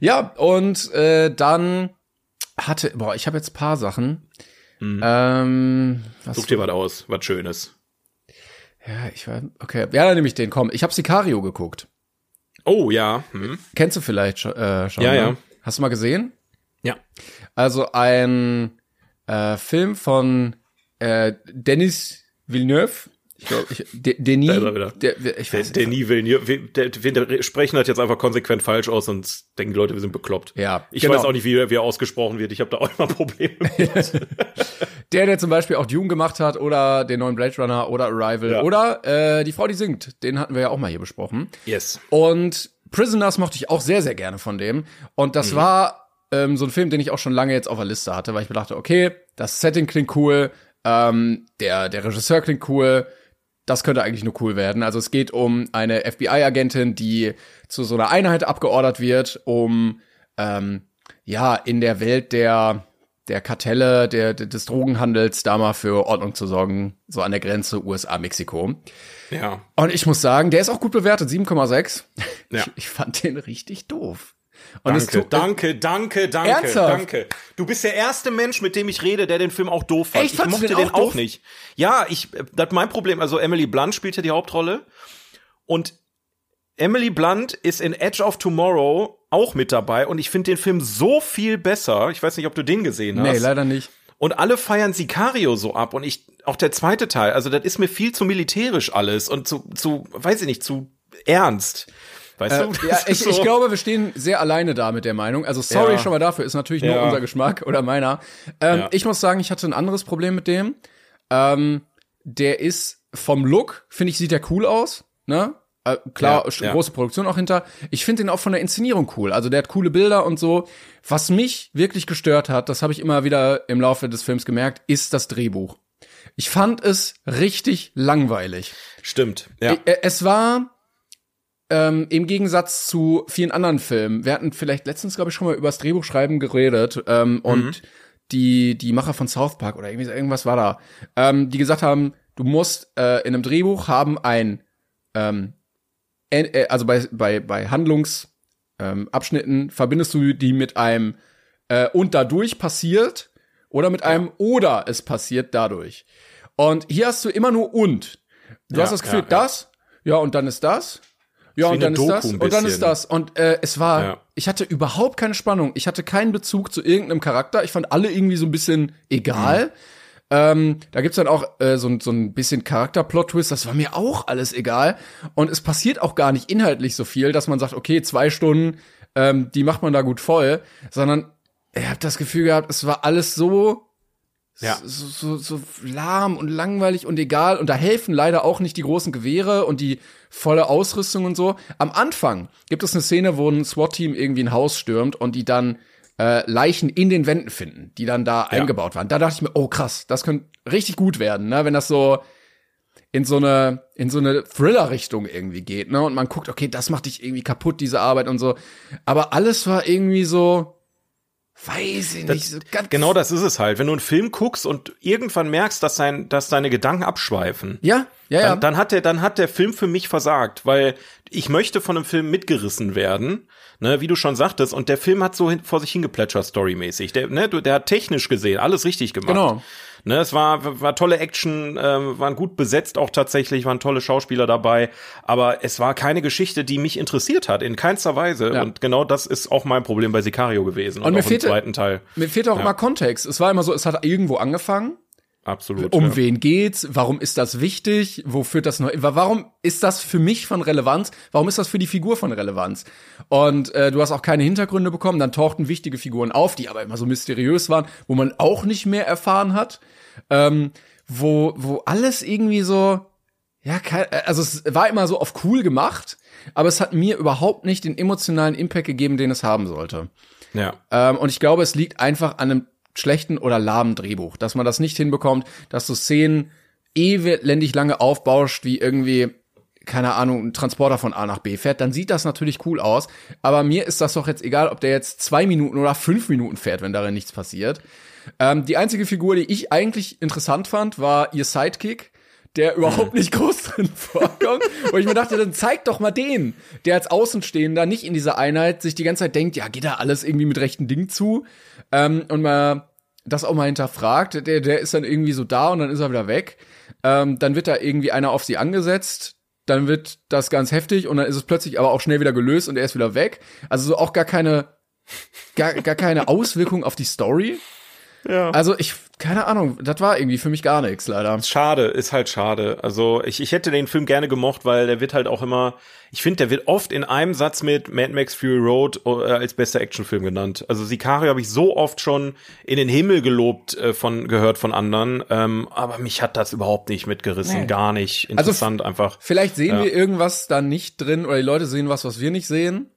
Ja, und äh, dann hatte, boah, ich habe jetzt paar Sachen. Ähm, was Such dir was aus, was Schönes. Ja, ich war, okay. Ja, dann nehme ich den, komm. Ich habe Sicario geguckt. Oh, ja. Hm. Kennst du vielleicht schon, äh, schon Ja, ne? ja. Hast du mal gesehen? Ja. Also ein äh, Film von äh, Denis Villeneuve. Ich glaube, ich, De Denis. Er. Der, ich Der, weiß der nie will, der, der, sprechen hat jetzt einfach konsequent falsch aus und denken die Leute, wir sind bekloppt. Ja, Ich genau. weiß auch nicht, wie, wie er ausgesprochen wird. Ich habe da auch immer Probleme. mit. Der, der zum Beispiel auch Dune gemacht hat oder den neuen Blade Runner oder Arrival Ja. oder äh, die Frau, die singt. Den hatten wir ja auch mal hier besprochen. yes. Und Prisoners mochte ich auch sehr, sehr gerne von dem. Und das war ähm, so ein Film, den ich auch schon lange jetzt auf der Liste hatte, weil ich mir dachte, okay, das Setting klingt cool, ähm, der, der Regisseur klingt cool, das könnte eigentlich nur cool werden. Also es geht um eine FBI-Agentin, die zu so einer Einheit abgeordert wird, um ähm, ja in der Welt der der Kartelle, der, des Drogenhandels da mal für Ordnung zu sorgen, so an der Grenze USA-Mexiko. Ja. Und ich muss sagen, der ist auch gut bewertet, 7,6. Ja. Ich, ich fand den richtig doof. Und Danke, tut- danke, danke, danke, Ernsthaft? danke. Du bist der erste Mensch, mit dem ich rede, der den Film auch doof fand. Echt? Ich mochte den den auch auch, nicht. Ja, ich, das ist mein Problem. Also Emily Blunt spielt ja die Hauptrolle und Emily Blunt ist in Edge of Tomorrow auch mit dabei und ich finde den Film so viel besser. Ich weiß nicht, ob du den gesehen hast. Nee, leider nicht. Und alle feiern Sicario so ab und ich, auch der zweite Teil, also das ist mir viel zu militärisch alles und zu, zu, weiß ich nicht, zu ernst. Weißt Äh, du? ja, ich, ist ich so- glaube, wir stehen sehr alleine da mit der Meinung. Also sorry Ja. schon mal dafür, ist natürlich nur Ja. unser Geschmack oder meiner. Ähm. Ich muss sagen, ich hatte ein anderes Problem mit dem. Ähm, der ist vom Look, finde ich, sieht der cool aus. Ne? Äh, klar, große Produktion auch hinter. Ich finde den auch von der Inszenierung cool. Also der hat coole Bilder und so. Was mich wirklich gestört hat, das habe ich immer wieder im Laufe des Films gemerkt, ist das Drehbuch. Ich fand es richtig langweilig. Stimmt, ja. Äh, Es war ähm, im Gegensatz zu vielen anderen Filmen. Wir hatten vielleicht letztens, glaube ich, schon mal über das Drehbuchschreiben geredet ähm, und die die Macher von South Park oder irgendwie irgendwas war da, ähm, die gesagt haben, du musst äh, in einem Drehbuch haben ein ähm, äh, also bei bei bei Handlungsabschnitten ähm, verbindest du die mit einem äh, und dadurch passiert oder mit einem oder es passiert dadurch. Und hier hast du immer nur und. Du Ja, hast das Gefühl, ja, ja. das, ja, und dann ist das. Ja, und dann ist das. Und dann ist das. Und äh, es war, Ja. ich hatte überhaupt keine Spannung. Ich hatte keinen Bezug zu irgendeinem Charakter. Ich fand alle irgendwie so ein bisschen egal. Mhm. Ähm, da gibt's dann auch äh, so, ein- so ein bisschen Charakter-Plot-Twist. Das war mir auch alles egal. Und es passiert auch gar nicht inhaltlich so viel, dass man sagt, okay, zwei Stunden, ähm, die macht man da gut voll. Sondern ich habe das Gefühl gehabt, es war alles so Ja. so, so, so lahm und langweilig und egal. Und da helfen leider auch nicht die großen Gewehre und die volle Ausrüstung und so. Am Anfang gibt es eine Szene, wo ein SWAT-Team irgendwie ein Haus stürmt und die dann äh, Leichen in den Wänden finden, die dann da eingebaut waren. Da dachte ich mir, oh krass, das könnte richtig gut werden, ne? wenn das so in so eine in so eine Thriller-Richtung irgendwie geht, ne? Und man guckt, okay, das macht dich irgendwie kaputt, diese Arbeit und so. Aber alles war irgendwie so, Weiß ich Das, nicht. So ganz genau das ist es halt. Wenn du einen Film guckst und irgendwann merkst, dass, dein, dass deine Gedanken abschweifen, Ja, ja, ja. dann, dann, hat der, dann hat der Film für mich versagt, weil ich möchte von einem Film mitgerissen werden, ne, wie du schon sagtest, und der Film hat so hin, vor sich hingeplätschert storymäßig. Der, ne, der hat technisch gesehen alles richtig gemacht. Genau. Ne, es war, war tolle Action, ähm, waren gut besetzt auch tatsächlich, waren tolle Schauspieler dabei, aber es war keine Geschichte, die mich interessiert hat, in keinster Weise. Ja. Und genau das ist auch mein Problem bei Sicario gewesen. Und mir auch im fehlte- zweiten Teil. Mir fehlt auch Ja. immer Kontext. Es war immer so, es hat irgendwo angefangen. Absolut. Um ja. wen geht's? Warum ist das wichtig? Wo führt das noch? Warum ist das für mich von Relevanz? Warum ist das für die Figur von Relevanz? Und äh, du hast auch keine Hintergründe bekommen. Dann tauchten wichtige Figuren auf, die aber immer so mysteriös waren, wo man auch nicht mehr erfahren hat. Ähm, wo wo alles irgendwie so ja, kein, also es war immer so auf cool gemacht, aber es hat mir überhaupt nicht den emotionalen Impact gegeben, den es haben sollte. Ja. Ähm, und ich glaube, es liegt einfach an einem schlechten oder lahmen Drehbuch, dass man das nicht hinbekommt, dass du Szenen elendig lange aufbauscht, wie irgendwie, keine Ahnung, ein Transporter von A nach B fährt, dann sieht das natürlich cool aus. Aber mir ist das doch jetzt egal, ob der jetzt zwei Minuten oder fünf Minuten fährt, wenn darin nichts passiert. Ähm, die einzige Figur, die ich eigentlich interessant fand, war ihr Sidekick der überhaupt nicht groß drin vorkommt. Wo ich mir dachte, dann zeig doch mal den, der als Außenstehender nicht in dieser Einheit sich die ganze Zeit denkt, ja, geht da alles irgendwie mit rechten Dingen zu? Ähm, und mal das auch mal hinterfragt. Der, der ist dann irgendwie so da und dann ist er wieder weg. Ähm, dann wird da irgendwie einer auf sie angesetzt. Dann wird das ganz heftig und dann ist es plötzlich aber auch schnell wieder gelöst und er ist wieder weg. Also so auch gar keine, gar, gar keine Auswirkung auf die Story. Ja. Also ich, keine Ahnung, das war irgendwie für mich gar nichts, leider. Schade, ist halt schade. Also ich, ich hätte den Film gerne gemocht, weil der wird halt auch immer, ich finde, der wird oft in einem Satz mit Mad Max Fury Road äh, als bester Actionfilm genannt. Also Sicario habe ich so oft schon in den Himmel gelobt äh, von gehört von anderen, ähm, aber mich hat das überhaupt nicht mitgerissen, Nee. gar nicht. Also Interessant einfach. Vielleicht sehen Ja. wir irgendwas da nicht drin oder die Leute sehen was, was wir nicht sehen.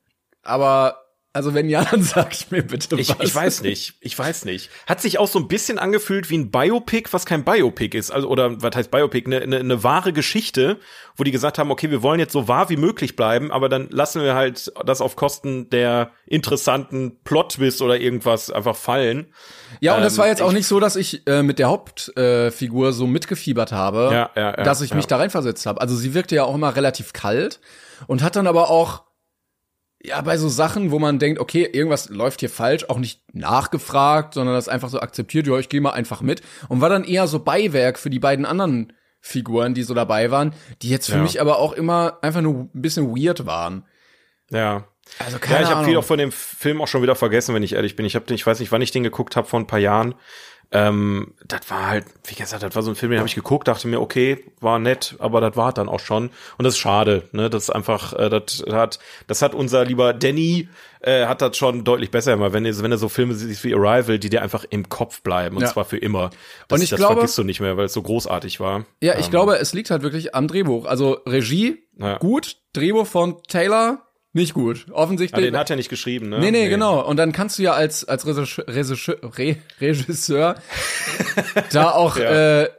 Aber also wenn ja, dann sag mir bitte Ich, was. ich weiß nicht, ich weiß nicht. Hat sich auch so ein bisschen angefühlt wie ein Biopic, was kein Biopic ist. Also, oder was heißt Biopic? Eine, eine, eine wahre Geschichte, wo die gesagt haben, okay, wir wollen jetzt so wahr wie möglich bleiben, aber dann lassen wir halt das auf Kosten der interessanten Plot-Twist oder irgendwas einfach fallen. Ja, und das Ähm, war jetzt auch ich- nicht so, dass ich äh, mit der Hauptfigur äh, so mitgefiebert habe, Ja, ja, ja, dass ich mich da reinversetzt habe. Also sie wirkte ja auch immer relativ kalt und hat dann aber auch ja bei so Sachen, wo man denkt, okay, irgendwas läuft hier falsch, auch nicht nachgefragt, sondern das einfach so akzeptiert, ja, ich gehe mal einfach mit und war dann eher so Beiwerk für die beiden anderen Figuren, die so dabei waren, die jetzt für Ja. mich aber auch immer einfach nur ein bisschen weird waren. Ja. Also Ja, keine ich habe viel auch von dem Film auch schon wieder vergessen, wenn ich ehrlich bin. Ich habe, ich weiß nicht, wann ich den geguckt habe, vor ein paar Jahren. Ähm, das war halt, wie gesagt, das war so ein Film, den habe ich geguckt, dachte mir, okay, war nett, aber das war dann auch schon. Und das ist schade, ne? Das ist einfach, äh, das hat, das hat unser lieber Danny äh, hat das schon deutlich besser immer, wenn wenn du so Filme siehst wie Arrival, die dir einfach im Kopf bleiben und Ja. zwar für immer. Das, Und ich das glaube- vergisst du nicht mehr, weil es so großartig war. Ja, ich Ähm, glaube, es liegt halt wirklich am Drehbuch. Also Regie Ja. gut, Drehbuch von Taylor nicht gut. Offensichtlich. den hat er nicht geschrieben, ne? nee, nee, genau. Und dann kannst du ja als als Regisseur, Regisseur, Re, Regisseur da auch Ja. äh,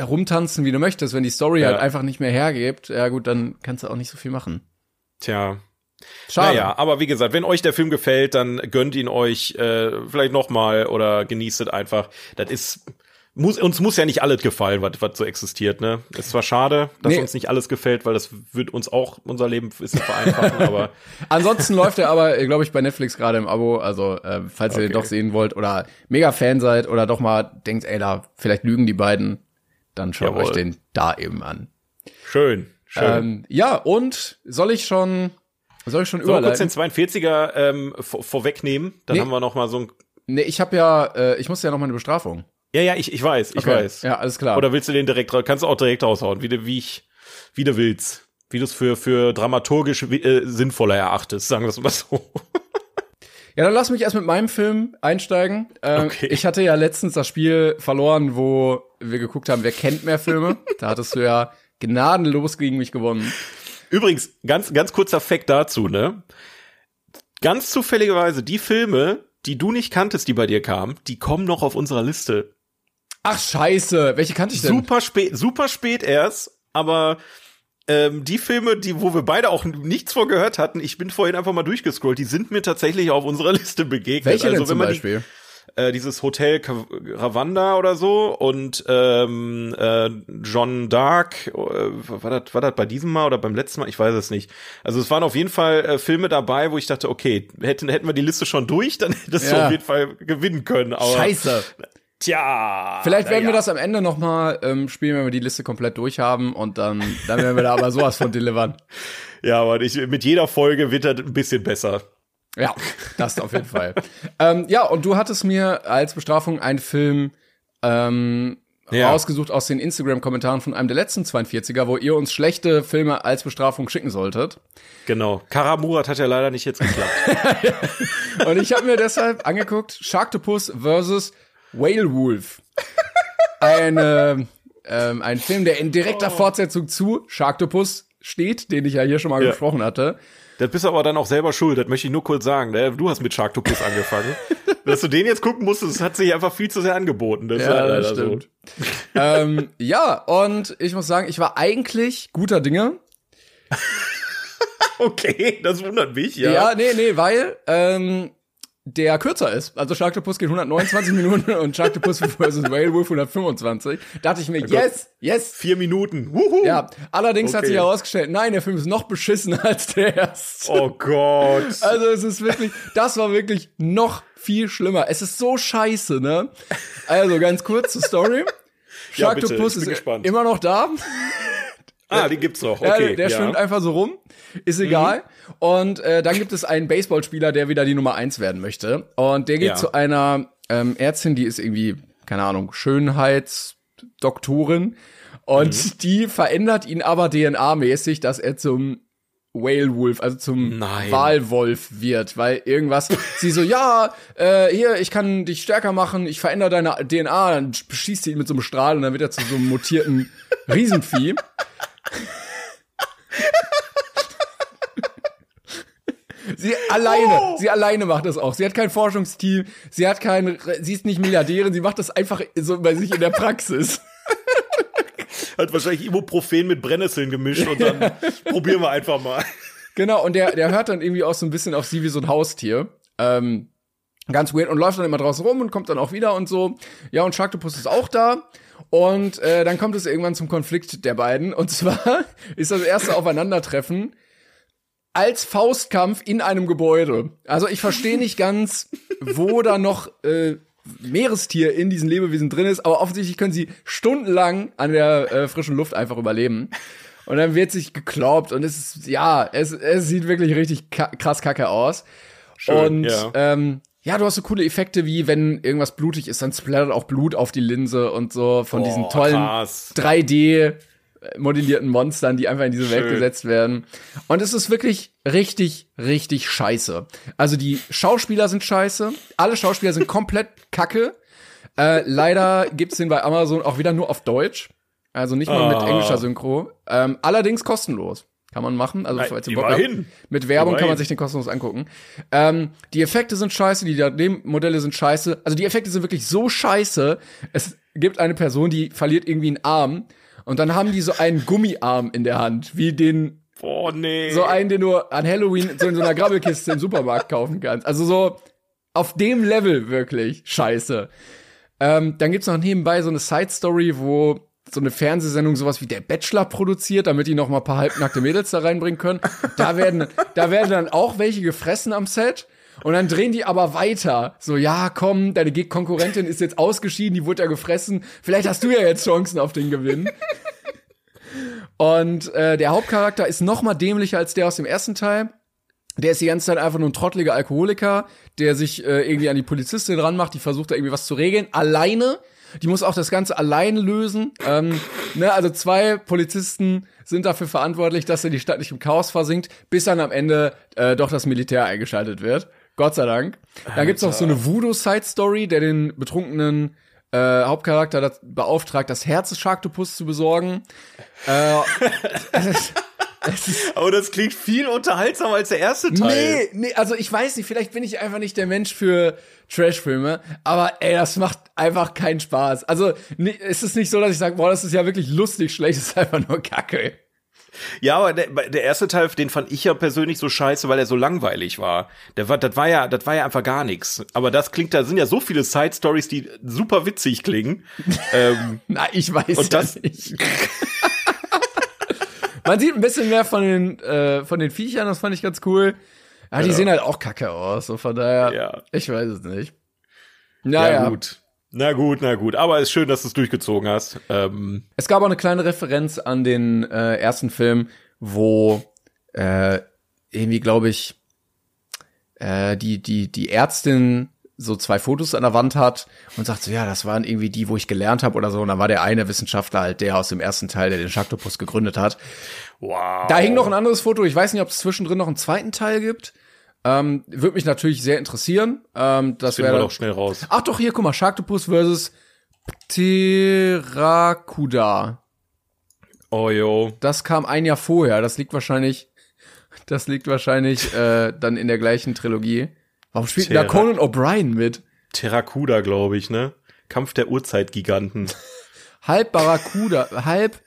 rumtanzen, wie du möchtest. Wenn die Story Ja. halt einfach nicht mehr hergibt, ja gut, dann kannst du auch nicht so viel machen. Tja, Schade. Naja, aber wie gesagt, wenn euch der Film gefällt, dann gönnt ihn euch äh, vielleicht noch mal oder genießt es einfach. Das ist muss, uns muss ja nicht alles gefallen, was was so existiert, ne? Ist zwar schade, dass Nee. uns nicht alles gefällt, weil das wird uns auch unser Leben ein bisschen vereinfachen, aber Ansonsten läuft er aber, glaube ich, bei Netflix gerade im Abo. Also, äh, falls ihr Okay. den doch sehen wollt oder mega Fan seid oder doch mal denkt, ey, da vielleicht lügen die beiden, dann schaut Jawohl. euch den da eben an. schön, schön. Ähm, ja, und soll ich schon, soll ich schon Sollen wir kurz überleiten? den 42er ähm, vor, vorwegnehmen? Dann Nee. haben wir noch mal so ein Nee, ich habe ja, äh, ich muss ja noch mal eine Bestrafung. Ja, ja, ich, ich weiß, ich Okay. weiß. Ja, alles klar. Oder willst du den direkt? Kannst du auch direkt raushauen, wie du, wie ich, wie du willst. Wie du es für, für dramaturgisch äh, sinnvoller erachtest, sagen wir es mal so. Ja, dann lass mich erst mit meinem Film einsteigen. Ähm, Okay. Ich hatte ja letztens das Spiel verloren, wo wir geguckt haben, wer kennt mehr Filme. da hattest du ja gnadenlos gegen mich gewonnen. Übrigens, ganz, ganz kurzer Fact dazu, ne? Ganz zufälligerweise, die Filme, die du nicht kanntest, die bei dir kamen, die kommen noch auf unserer Liste. Ach scheiße, welche kannte ich denn? Super spät, super spät erst, aber ähm, die Filme, die, wo wir beide auch nichts vorgehört hatten, ich bin vorhin einfach mal durchgescrollt, die sind mir tatsächlich auf unserer Liste begegnet. Welche also, denn zum wenn man Beispiel? Die, äh, dieses Hotel Ravanda oder so und ähm, äh, John Dark, äh, war das war das bei diesem Mal oder beim letzten Mal? Ich weiß es nicht. Also es waren auf jeden Fall äh, Filme dabei, wo ich dachte, okay, hätten hätten wir die Liste schon durch, dann hättest Ja. du auf jeden Fall gewinnen können. Aber, Scheiße. Tja. Vielleicht werden naja. wir das am Ende noch mal ähm, spielen, wenn wir die Liste komplett durch haben und dann, dann werden wir da aber sowas von delivern. Ja, aber ich, mit jeder Folge wird das ein bisschen besser. Ja, das auf jeden Fall. ähm, ja, und du hattest mir als Bestrafung einen Film ähm, Ja. rausgesucht aus den Instagram-Kommentaren von einem der letzten 42er, wo ihr uns schlechte Filme als Bestrafung schicken solltet. Genau. Karamurat hat ja leider nicht jetzt geklappt. Und ich habe mir deshalb angeguckt, Sharktopus versus Whale Wolf. Eine, ähm, ein Film, der in direkter Fortsetzung zu Sharktopus steht, den ich ja hier schon mal Ja. gesprochen hatte. das bist du aber dann auch selber schuld, das möchte ich nur kurz sagen. ne? Du hast mit Sharktopus angefangen. Dass du den jetzt gucken musstest, das hat sich einfach viel zu sehr angeboten. Das Ja, leider das stimmt. ähm, ja, und ich muss sagen, ich war eigentlich guter Dinge. So. Okay, das wundert mich, Ja, ja. nee, nee, weil ähm, der kürzer ist. Also Sharktopus geht 129 Minuten und Sharktopus vs. Whale Wolf 125. Da dachte ich mir, yes, yes. Vier Minuten. Wuhu. Ja, allerdings hat Okay. sich herausgestellt, nein, der Film ist noch beschissener als der erste. Oh Gott. Also es ist wirklich, das war wirklich noch viel schlimmer. Es ist so scheiße, ne? Also ganz kurz zur Story. Ja, bitte, Sharktopus bin ist gespannt. immer noch da. Ah, die gibt's noch. Ja, Okay. der ja. schwimmt einfach so rum. Ist egal. Und äh, dann gibt es einen Baseballspieler, der wieder die Nummer eins werden möchte. Und der geht Ja. zu einer ähm, Ärztin, die ist irgendwie, keine Ahnung, Schönheitsdoktorin. Und Mhm. die verändert ihn aber DNA-mäßig, dass er zum Whale Wolf, also zum Nein. Walwolf wird, weil irgendwas, sie so, ja, äh, hier, ich kann dich stärker machen, ich verändere deine DNA, dann beschießt sie ihn mit so einem Strahl und dann wird er zu so einem mutierten Riesenvieh. Sie alleine, sie alleine macht das auch. Sie hat kein Forschungsteam, sie hat kein, sie ist nicht Milliardärin, sie macht das einfach so bei sich in der Praxis. Hat wahrscheinlich Ibuprofen mit Brennnesseln gemischt und dann probieren wir einfach mal. Genau, und der, der hört dann irgendwie auch so ein bisschen auf sie wie so ein Haustier. Ähm, ganz weird und läuft dann immer draußen rum und kommt dann auch wieder und so. Ja, und Sharktopus ist auch da. Und äh, dann kommt es irgendwann zum Konflikt der beiden. Und zwar ist das erste Aufeinandertreffen als Faustkampf in einem Gebäude. Also ich verstehe nicht ganz, wo da noch äh, Meerestier in diesen Lebewesen drin ist, aber offensichtlich können sie stundenlang an der äh, frischen Luft einfach überleben. Und dann wird sich gekloppt und es ist, ja, es, es sieht wirklich richtig ka krass kacke aus. Schön, und ja. ähm, ja, du hast so coole Effekte wie, wenn irgendwas blutig ist, dann splattert auch Blut auf die Linse und so von diesen Boah, tollen krass. 3D modellierten Monstern, die einfach in diese Welt Schön. gesetzt werden. Und es ist wirklich richtig, richtig scheiße. Also die Schauspieler sind scheiße, alle Schauspieler sind komplett kacke. Äh, leider gibt's den bei Amazon auch wieder nur auf Deutsch. Also nicht mal mit Ah. englischer Synchro. Ähm, allerdings kostenlos. Kann man machen. Also Nein, falls Bock habt. Mit Werbung kann man sich den kostenlos angucken. Ähm, die Effekte sind scheiße, die 3D-Modelle sind scheiße. Also die Effekte sind wirklich so scheiße. Es gibt eine Person, die verliert irgendwie einen Arm und dann haben die so einen Gummiarm in der Hand, wie den Oh nee. so einen, den du an Halloween so in so einer Grabbelkiste im Supermarkt kaufen kannst. Also so auf dem Level wirklich scheiße. Ähm, dann gibt's noch nebenbei so eine Side-Story, wo so eine Fernsehsendung sowas wie der Bachelor produziert, damit die noch mal ein paar halbnackte Mädels da reinbringen können. Da werden, da werden dann auch welche gefressen am Set. Und dann drehen die aber weiter. So, ja, komm, deine Konkurrentin ist jetzt ausgeschieden, die wurde ja gefressen. Vielleicht hast du ja jetzt Chancen auf den Gewinn. Und äh, der Hauptcharakter ist noch mal dämlicher als der aus dem ersten Teil. Der ist die ganze Zeit einfach nur ein trotteliger Alkoholiker, der sich äh, irgendwie an die Polizistin ranmacht, die versucht da irgendwie was zu regeln. Alleine. Die muss auch das Ganze alleine lösen. Ähm, ne, also zwei Polizisten sind dafür verantwortlich, dass er die Stadt nicht im Chaos versinkt, bis dann am Ende äh, doch das Militär eingeschaltet wird. Gott sei Dank. Dann gibt's noch so eine Voodoo-Side-Story, der den betrunkenen äh, Hauptcharakter das beauftragt, das Herz des Sharktopus zu besorgen. Äh, Aber das klingt viel unterhaltsamer als der erste Teil. Nee, nee, also ich weiß nicht, vielleicht bin ich einfach nicht der Mensch für Trashfilme, aber ey, das macht einfach keinen Spaß. Also nee, es ist nicht so, dass ich sage, boah, das ist ja wirklich lustig schlecht, es ist einfach nur Kacke. Ja, aber der, der erste Teil, den fand ich ja persönlich so scheiße, weil er so langweilig war. Der war, das war ja, das war ja einfach gar nichts. Aber das klingt, da sind ja so viele Side Stories, die super witzig klingen. ähm, Na, ich weiß und das, ja nicht. Man sieht ein bisschen mehr von den, äh, von den Viechern, das fand ich ganz cool. Ja, die Ja. sehen halt auch kacke aus, so von daher, Ja. ich weiß es nicht. ja, Naja, gut. Na gut, na gut. Aber ist schön, dass du es durchgezogen hast. Ähm, Es gab auch eine kleine Referenz an den äh, ersten Film, wo äh, irgendwie, glaube ich, äh, die, die, die Ärztin so zwei Fotos an der Wand hat und sagt so, ja, das waren irgendwie die, wo ich gelernt habe oder so. Und dann war der eine Wissenschaftler halt der aus dem ersten Teil, der den Schaktopus gegründet hat. wow. Da hing noch ein anderes Foto. Ich weiß nicht, ob es zwischendrin noch einen zweiten Teil gibt. Ähm, Würde mich natürlich sehr interessieren. Ähm, das wäre doch schnell raus. Ach doch, hier, guck mal, Sharktopus versus Pterakuda. Oh yo. Das kam ein Jahr vorher. Das liegt wahrscheinlich, das liegt wahrscheinlich äh, dann in der gleichen Trilogie. Warum spielt denn da Terra- Conan O'Brien mit? Terrakuda, glaube ich, ne? Kampf der Urzeitgiganten. Halb Barracuda, halb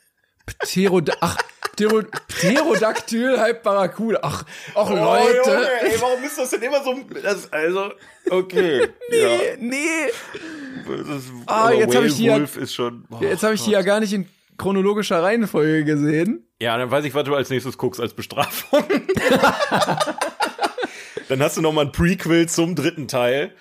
Pterod ach, Ptero Pterodactyl, halb Barracuda. Ach, ach Leute. Oh, ey, warum ist das denn immer so? Das, also, okay. ja. Nee, Das, Ah, jetzt hab ich hier- Werewolf ist schon. oh jetzt habe ich die ja gar nicht in chronologischer Reihenfolge gesehen. Ja, dann weiß ich, was du als nächstes guckst als Bestrafung. dann hast du noch mal ein Prequel zum dritten Teil.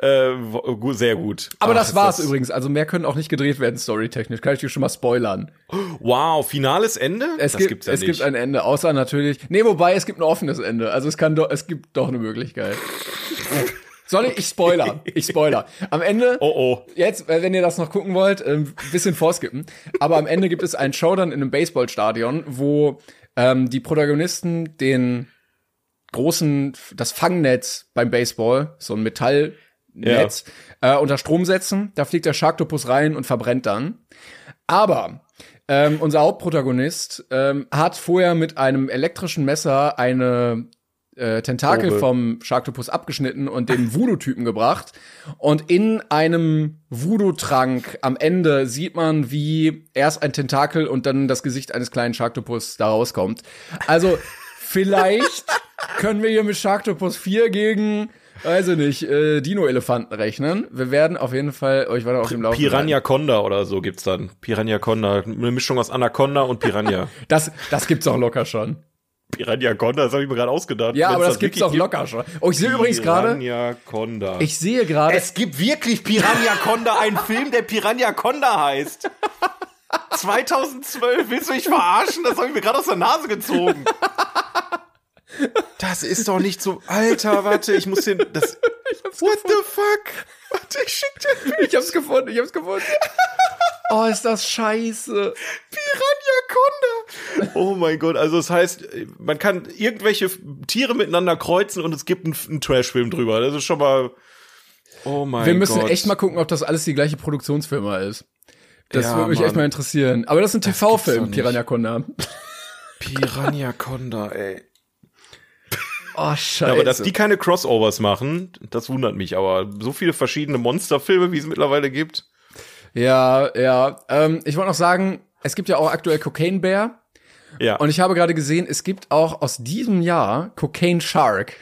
Äh, gu- sehr gut. Aber Ach, das war's übrigens. Also mehr können auch nicht gedreht werden, storytechnisch. Kann ich dir schon mal spoilern. Wow, finales Ende? Es das gibt, gibt's ja es nicht. gibt ein Ende, außer natürlich. Nee, wobei es gibt ein offenes Ende. Also es kann doch, es gibt doch eine Möglichkeit. Soll ich, ich spoiler, ich spoiler. Am Ende, oh oh. jetzt, äh, wenn ihr das noch gucken wollt, ein bisschen vorskippen. Aber am Ende gibt es einen Showdown in einem Baseballstadion, wo ähm, die Protagonisten den großen, das Fangnetz beim Baseball, so ein Metallnetz, äh, unter Strom setzen. Da fliegt der Sharktopus rein und verbrennt dann. Aber ähm, unser Hauptprotagonist ähm, hat vorher mit einem elektrischen Messer eine äh, Tentakel Probe. vom Sharktopus abgeschnitten und dem Voodoo-Typen gebracht. Und in einem Voodoo-Trank am Ende sieht man, wie erst ein Tentakel und dann das Gesicht eines kleinen Sharktopus da rauskommt. Also vielleicht können wir hier mit Sharktopus 4 gegen, weiß ich nicht, äh, Dino-Elefanten rechnen. Wir werden auf jeden Fall euch weiter auf dem Laufenden. Piranha Conda oder so gibt's dann. Piranha Conda. Eine Mischung aus Anaconda und Piranha. Das, das gibt's auch locker schon. Piranha Conda, das habe ich mir gerade ausgedacht. Ja, Wenn's aber das, gibt's wirklich auch locker schon. Oh, ich sehe übrigens gerade, Piranha Conda. ich sehe gerade, es gibt wirklich Piranha Conda, einen Film, der Piranha Conda heißt. 2012, willst du mich verarschen? Das habe ich mir gerade aus der Nase gezogen. Das ist doch nicht so. Alter, warte, ich muss den. Das, what the fuck? Warte, ich schick dir ein Bild. ich hab's gefunden, ich hab's gefunden. Oh, ist das scheiße. Piranha Conda. Oh mein Gott, also das heißt, man kann irgendwelche Tiere miteinander kreuzen und es gibt einen, einen Trash-Film drüber. Das ist schon mal. Oh mein Gott. Wir müssen echt mal gucken, ob das alles die gleiche Produktionsfirma ist. Das Ja, würde mich Mann. echt mal interessieren. Aber das ist ein TV-Film. Piranha Conda. Piranha Conda, ey. Oh, scheiße. Ja, aber dass die keine Crossovers machen, das wundert mich. Aber so viele verschiedene Monsterfilme, wie es mittlerweile gibt. ja, ja. Ähm, ich wollte noch sagen, es gibt ja auch aktuell Cocaine Bear. Ja. Und ich habe gerade gesehen, es gibt auch aus diesem Jahr Cocaine Shark.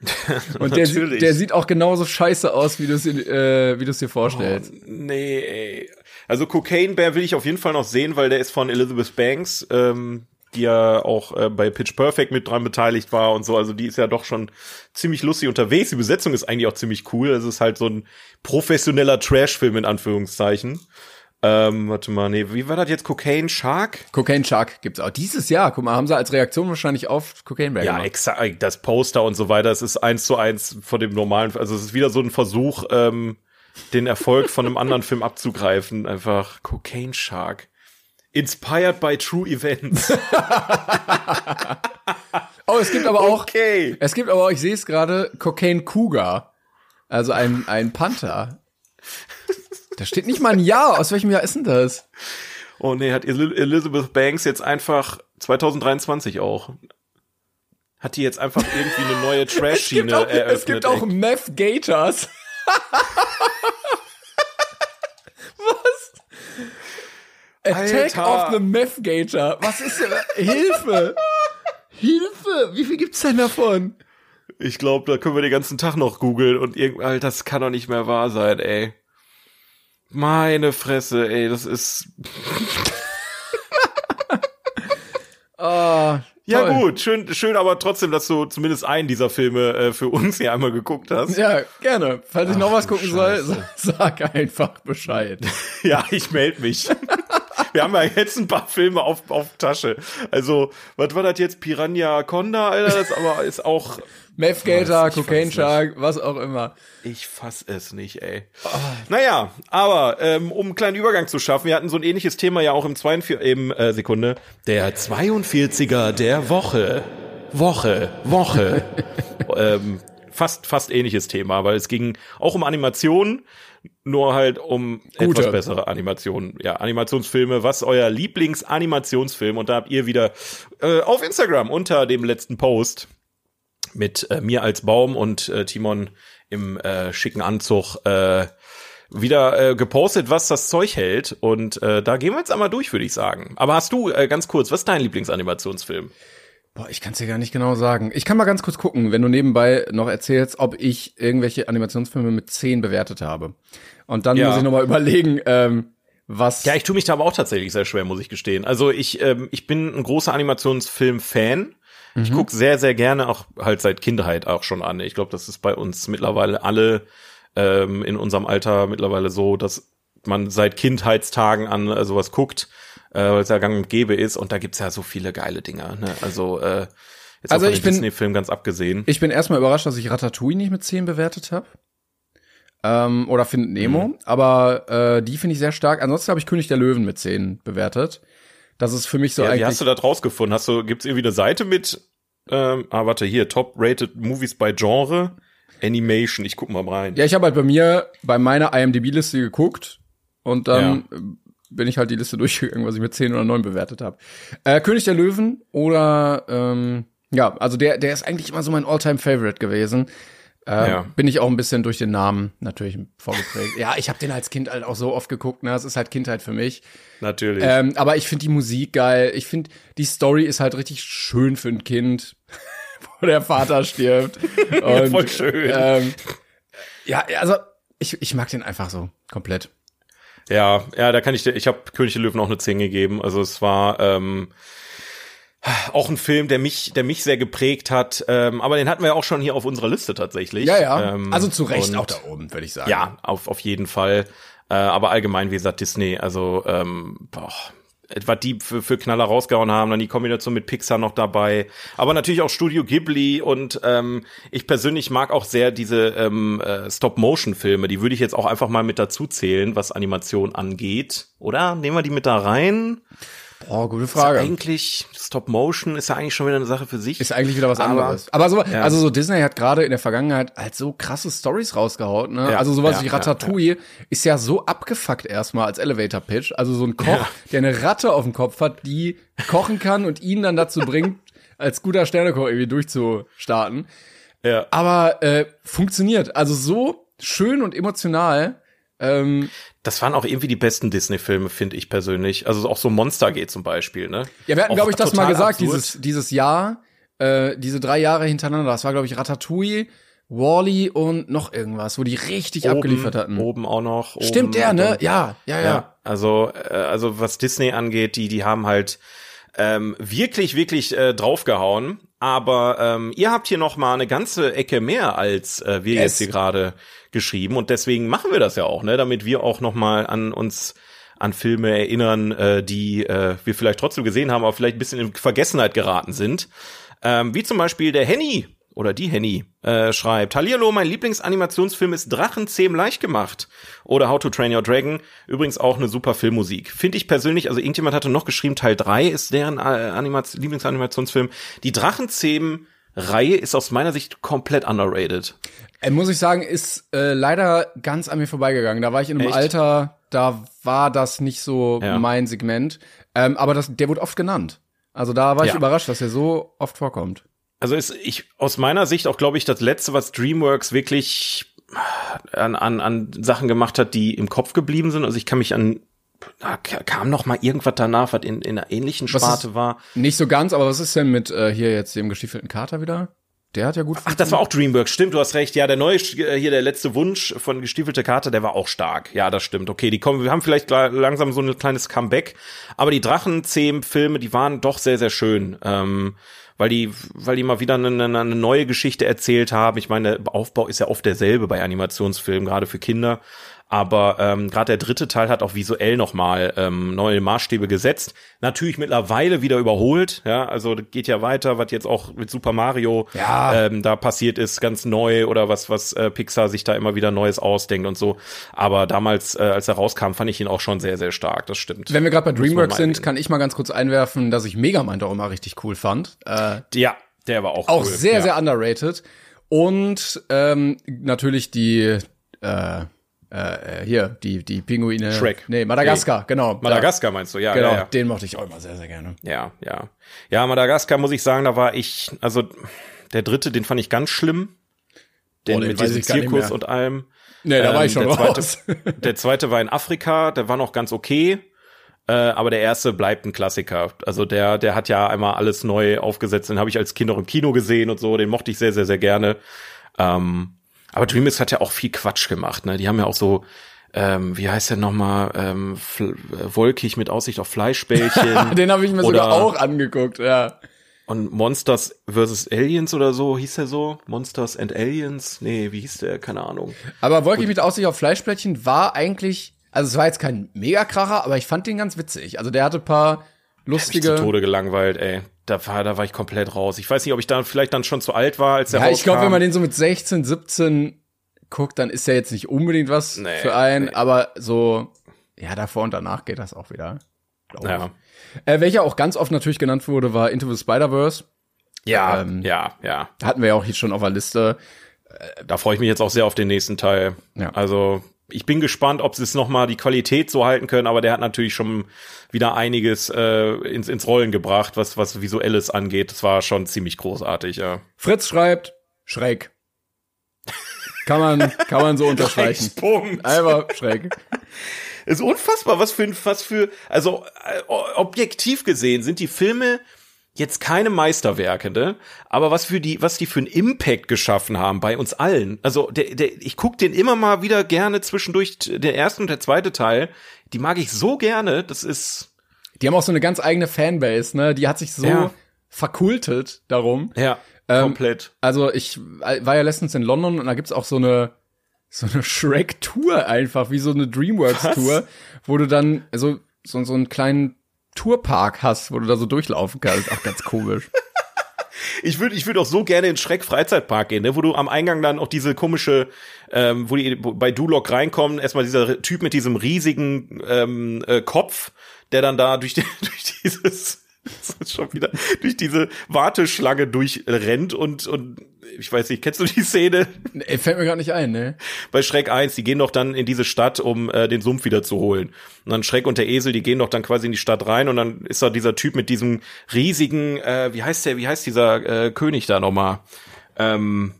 Und der, sieht- der sieht auch genauso scheiße aus, wie du es äh, wie du es dir vorstellst. nee, ey. Also Cocaine Bear will ich auf jeden Fall noch sehen, weil der ist von Elizabeth Banks, ähm, die ja auch äh, bei Pitch Perfect mit dran beteiligt war und so. Also die ist ja doch schon ziemlich lustig unterwegs. Die Besetzung ist eigentlich auch ziemlich cool. Es ist halt so ein professioneller Trash-Film in Anführungszeichen. Ähm, warte mal, nee, wie war das jetzt? Cocaine Shark? Cocaine Shark gibt's auch dieses Jahr. Guck mal, haben sie als Reaktion wahrscheinlich auf Cocaine Bear Ja, exakt. Das Poster und so weiter, es ist eins zu eins von dem normalen, also es ist wieder so ein Versuch, ähm, den Erfolg von einem anderen Film abzugreifen. Einfach Cocaine Shark. Inspired by True Events. Oh, es gibt aber auch, Okay. es gibt aber auch, ich sehe es gerade, Cocaine Cougar. Also ein, ein Panther. Da steht nicht mal ein Jahr. Aus welchem Jahr ist denn das? Oh nee, hat El Elizabeth Banks jetzt einfach 2023 auch. Hat die jetzt einfach irgendwie eine neue Trash-Schiene eröffnet. es gibt auch. Meth Gators. Attack Alter. of the Meth Gator. Was ist denn? Hilfe! Hilfe! Wie viel gibt's denn davon? Ich glaube, da können wir den ganzen Tag noch googeln und irgend, Alter, das kann doch nicht mehr wahr sein, ey. Meine Fresse, ey, das ist. Ah, Ja toll. gut, schön, schön, aber trotzdem, dass du zumindest einen dieser Filme äh, für uns hier einmal geguckt hast. Ja, gerne. Falls ich noch was gucken soll, Scheiße. sag einfach Bescheid. Ja, ich melde mich. Wir haben ja jetzt ein paar Filme auf, auf Tasche. Also, was war das jetzt? Piranha Conda, Alter? Das aber ist auch. Meth Gator, Cocaine Shark, was auch immer. Ich fass es nicht, ey. Naja, aber ähm, um einen kleinen Übergang zu schaffen, wir hatten so ein ähnliches Thema ja auch im 42, im äh, Sekunde. Der 42er der Woche. Woche, Woche. ähm, fast, fast ähnliches Thema, weil es ging auch um Animationen, nur halt um Gute. etwas bessere Animationen. Ja, Animationsfilme. Was euer Lieblingsanimationsfilm? Und da habt ihr wieder äh, auf Instagram unter dem letzten Post mit äh, mir als Baum und äh, Timon im äh, schicken Anzug äh, wieder äh, gepostet, was das Zeug hält. Und äh, da gehen wir jetzt einmal durch, würde ich sagen. Aber hast du äh, ganz kurz, was ist dein Lieblingsanimationsfilm? Boah, ich kann es dir gar nicht genau sagen. Ich kann mal ganz kurz gucken, wenn du nebenbei noch erzählst, ob ich irgendwelche Animationsfilme mit 10 bewertet habe. Und dann Ja. muss ich noch mal überlegen, ähm, was. Ja, ich tue mich da aber auch tatsächlich sehr schwer, muss ich gestehen. Also ich, ähm, ich bin ein großer Animationsfilm-Fan. Ich guck sehr, sehr gerne auch halt seit Kindheit auch schon an. Ich glaube, das ist bei uns mittlerweile alle ähm, in unserem Alter mittlerweile so, dass man seit Kindheitstagen an äh, sowas guckt, äh, weil es ja gang und gäbe ist. Und da gibt's ja so viele geile Dinger. Ne? Also äh, jetzt Also auch ich den bin- Disney-Film ganz abgesehen. Ich bin erstmal überrascht, dass ich Ratatouille nicht mit 10 bewertet habe. Ähm, oder Findet Nemo. Mhm. Aber äh, die finde ich sehr stark. Ansonsten habe ich König der Löwen mit 10 bewertet. Das ist für mich so ja, eigentlich. wie hast du das rausgefunden? Hast du, gibt's irgendwie eine Seite mit, ähm, ah, warte, hier, Top-Rated Movies by Genre, Animation, ich guck mal rein. Ja, ich habe halt bei mir bei meiner IMDb-Liste geguckt und dann äh, bin ich halt die Liste durchgegangen, was ich mit 10 oder 9 bewertet habe. Äh, König der Löwen oder ähm, ja, also der, der ist eigentlich immer so mein All-Time-Favorite gewesen. Äh, Ja. Bin ich auch ein bisschen durch den Namen natürlich vorgeprägt. ja, ich habe den als Kind halt auch so oft geguckt, ne? Das ist halt Kindheit für mich. Natürlich. Ähm, aber ich finde die Musik geil. Ich finde, die Story ist halt richtig schön für ein Kind, wo der Vater stirbt. Und, Voll schön. Ähm, ja, also ich, ich mag den einfach so komplett. Ja, ja, da kann ich dir, ich habe König der Löwen auch eine 10 gegeben. Also es war ähm, auch ein Film, der mich, der mich sehr geprägt hat. Ähm, aber den hatten wir ja auch schon hier auf unserer Liste tatsächlich. Ja, ja. Ähm, also zu Recht auch da oben, würde ich sagen. Ja, auf, auf jeden Fall. Äh, aber allgemein, wie gesagt, Disney, also ähm, boah, etwa die für, für Knaller rausgehauen haben, dann die Kombination mit Pixar noch dabei. Aber natürlich auch Studio Ghibli und ähm, ich persönlich mag auch sehr diese ähm, äh, Stop-Motion-Filme. Die würde ich jetzt auch einfach mal mit dazu zählen, was Animation angeht. Oder? Nehmen wir die mit da rein? Boah, gute Ist ja Frage. eigentlich, Stop-Motion ist ja eigentlich schon wieder eine Sache für sich. Ist eigentlich wieder was Aber- anderes. Aber so, Ja. also so Disney hat gerade in der Vergangenheit halt so krasse Stories rausgehauen, ne? Ja, also sowas wie Ratatouille ist ja so abgefuckt erstmal als Elevator Pitch. Also so ein Koch, der eine Ratte auf dem Kopf hat, die kochen kann und ihn dann dazu bringt, als guter Sternekoch irgendwie durchzustarten. ja. Aber äh, funktioniert. Also so schön und emotional. Ähm, Das waren auch irgendwie die besten Disney-Filme, finde ich persönlich. Also auch so Monster geht zum Beispiel, ne? Ja, wir hatten, glaube ich, das mal gesagt, absurd. dieses, dieses Jahr, äh, diese drei Jahre hintereinander. Das war, glaube ich, Ratatouille, Wally und noch irgendwas, wo die richtig abgeliefert hatten. Oben auch noch. Stimmt oben der, ne? Ja, ja, ja. Ja, also, äh, also was Disney angeht, die, die haben halt ähm, wirklich, wirklich äh, draufgehauen. Aber ähm, ihr habt hier noch mal eine ganze Ecke mehr als äh, wir Yes. jetzt hier gerade geschrieben und deswegen machen wir das ja auch, ne, damit wir auch noch mal an uns an Filme erinnern, äh, die äh, wir vielleicht trotzdem gesehen haben, aber vielleicht ein bisschen in Vergessenheit geraten sind. Ähm, wie zum Beispiel der Henny oder die Henny äh, schreibt, Hallihallo, mein Lieblingsanimationsfilm ist Drachenzähm leicht gemacht. Oder How to Train Your Dragon. Übrigens auch eine super Filmmusik. Finde ich persönlich, also irgendjemand hatte noch geschrieben, Teil 3 ist deren äh, Animats Lieblingsanimationsfilm. Die Drachenzähm-Reihe ist aus meiner Sicht komplett underrated. Äh, muss ich sagen, ist äh, leider ganz an mir vorbeigegangen. Da war ich in einem Echt? Alter, da war das nicht so Ja. mein Segment. Ähm, aber das, der wurde oft genannt. Also da war ich Ja. überrascht, dass er so oft vorkommt. Also ist ich aus meiner Sicht auch, glaube ich, das letzte, was DreamWorks wirklich an, an, an Sachen gemacht hat, die im Kopf geblieben sind. Also ich kann mich an da kam noch mal irgendwas danach, was in, in einer ähnlichen Sparte war. Nicht so ganz, aber was ist denn mit äh, hier jetzt dem gestiefelten Kater wieder? Der hat ja gut Ach, das war auch Dreamworks, stimmt, du hast recht. Ja, der neue, hier der letzte Wunsch von Gestiefelte Karte, der war auch stark. Ja, das stimmt. Okay, die kommen, wir haben vielleicht langsam so ein kleines Comeback, aber die Drachenzähmen-Filme, die waren doch sehr, sehr schön. Ähm, weil die, weil die mal wieder eine, eine, neue Geschichte erzählt haben. Ich meine, der Aufbau ist ja oft derselbe bei Animationsfilmen, gerade für Kinder. Aber ähm, gerade der dritte Teil hat auch visuell nochmal ähm, neue Maßstäbe gesetzt. Natürlich mittlerweile wieder überholt. Ja, also geht ja weiter, was jetzt auch mit Super Mario Ja. ähm, da passiert ist, ganz neu oder was, was äh, Pixar sich da immer wieder Neues ausdenkt und so. Aber damals, äh, als er rauskam, fand ich ihn auch schon sehr, sehr stark. Das stimmt. Wenn wir gerade bei DreamWorks sind, kann ich mal ganz kurz einwerfen, dass ich Megamind auch immer richtig cool fand. Äh, ja, der war auch auch cool. sehr, ja. sehr underrated. Und ähm, natürlich die äh, äh, hier, die, die Pinguine. Shrek. Nee, Madagaskar, genau. Madagaskar meinst du, ja, Genau, ja, ja. den mochte ich auch immer sehr, sehr gerne. Ja, ja. Ja, Madagaskar muss ich sagen, da war ich, also der dritte, den fand ich ganz schlimm. Den Oh, den mit diesem Zirkus und allem. Nee, da war Ähm, ich schon der raus. zweite, der zweite war in Afrika, der war noch ganz okay. Äh, aber der erste bleibt ein Klassiker. Also der, der hat ja einmal alles neu aufgesetzt. Den habe ich als Kind auch im Kino gesehen und so. Den mochte ich sehr, sehr, sehr gerne. Ähm, aber DreamWorks hat ja auch viel Quatsch gemacht. Ne? Die haben ja auch so, ähm, wie heißt der nochmal, ähm, äh, wolkig mit Aussicht auf Fleischbällchen. Den habe ich mir sogar auch angeguckt, ja. Und Monsters vs. Aliens oder so, hieß der so? Monsters and Aliens? Nee, wie hieß der? Keine Ahnung. Aber Wolkig mit Aussicht auf Fleischplättchen war eigentlich, also es war jetzt kein Megakracher, aber ich fand den ganz witzig. Also der hatte ein paar Hab ich zu lustige. Tode gelangweilt, ey. Da war, da war ich komplett raus. Ich weiß nicht, ob ich da vielleicht dann schon zu alt war, als der Ja, ich glaube, rauskam. wenn man den so mit 16, 17 guckt, dann ist der jetzt nicht unbedingt was Nee, für einen, nee. aber so, ja, davor und danach geht das auch wieder. Ja, Äh, welcher auch ganz oft natürlich genannt wurde, war Into the Spider-Verse. ja, Ähm, ja, ja. Hatten wir ja auch hier schon auf der Liste. Da freue ich mich jetzt auch sehr auf den nächsten Teil. Ja. Also ich bin gespannt, ob sie es noch mal die Qualität so halten können, aber der hat natürlich schon wieder einiges äh, ins, ins Rollen gebracht, was was visuelles angeht. Das war schon ziemlich großartig, ja. Fritz schreibt, schräg. Kann man, kann man so unterstreichen. Punkt. Einfach schräg. ist unfassbar, was für ein, was für, also äh, objektiv gesehen sind die Filme jetzt keine Meisterwerke, ne? Aber was für die, was die für einen Impact geschaffen haben bei uns allen. Also der, der, ich guck den immer mal wieder gerne zwischendurch, der erste und der zweite Teil. Die mag ich so gerne. Das ist Die haben auch so eine ganz eigene Fanbase, ne? Die hat sich so Ja. verkultet darum. ja Ähm, komplett. Also ich war ja letztens in London und da gibt's auch so eine so eine Shrek-Tour einfach, wie so eine Dreamworks-Tour, wo du dann so, so, so einen kleinen Tourpark hast, wo du da so durchlaufen kannst. Auch ganz komisch. Ich würde, ich würde auch so gerne in Schreck Freizeitpark gehen, ne? wo du am Eingang dann auch diese komische, ähm, wo die bei Duloc reinkommen, erstmal dieser Typ mit diesem riesigen ähm, äh, Kopf, der dann da durch, die, durch dieses schon wieder durch diese Warteschlange durchrennt und und ich weiß nicht, kennst du die Szene Ey, fällt mir gerade nicht ein, ne? bei Schreck 1, die gehen doch dann in diese Stadt, um äh, den Sumpf wieder zu holen. Und dann Schreck und der Esel, die gehen doch dann quasi in die Stadt rein und dann ist da dieser Typ mit diesem riesigen, äh, wie heißt der, wie heißt dieser äh, König da nochmal? Ähm,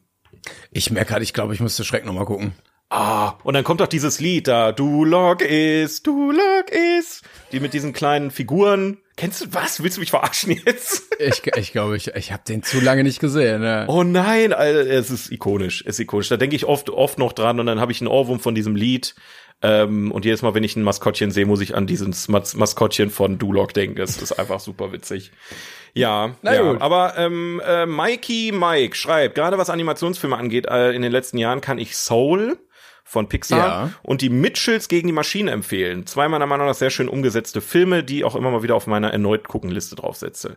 Ich merke gerade, ich glaube, ich müsste Schreck noch mal gucken. ah, und dann kommt doch dieses Lied da, Duloc ist, Duloc ist, die mit diesen kleinen Figuren. Kennst du was? Willst du mich verarschen jetzt? Ich, ich glaube, ich, ich habe den zu lange nicht gesehen. Ne? Oh nein, Alter, es ist ikonisch, es ist ikonisch. Da denke ich oft, oft noch dran und dann habe ich einen Ohrwurm von diesem Lied. Ähm, und jedes Mal, wenn ich ein Maskottchen sehe, muss ich an dieses Mas Maskottchen von Duloc denken. Das ist einfach super witzig. Ja, Na ja. gut. aber ähm, äh, Mikey Mike schreibt, gerade was Animationsfilme angeht, äh, in den letzten Jahren kann ich Soul von Pixar Ja. und die Mitchells gegen die Maschine empfehlen. Zwei meiner Meinung nach sehr schön umgesetzte Filme, die auch immer mal wieder auf meiner erneut gucken Liste draufsetze.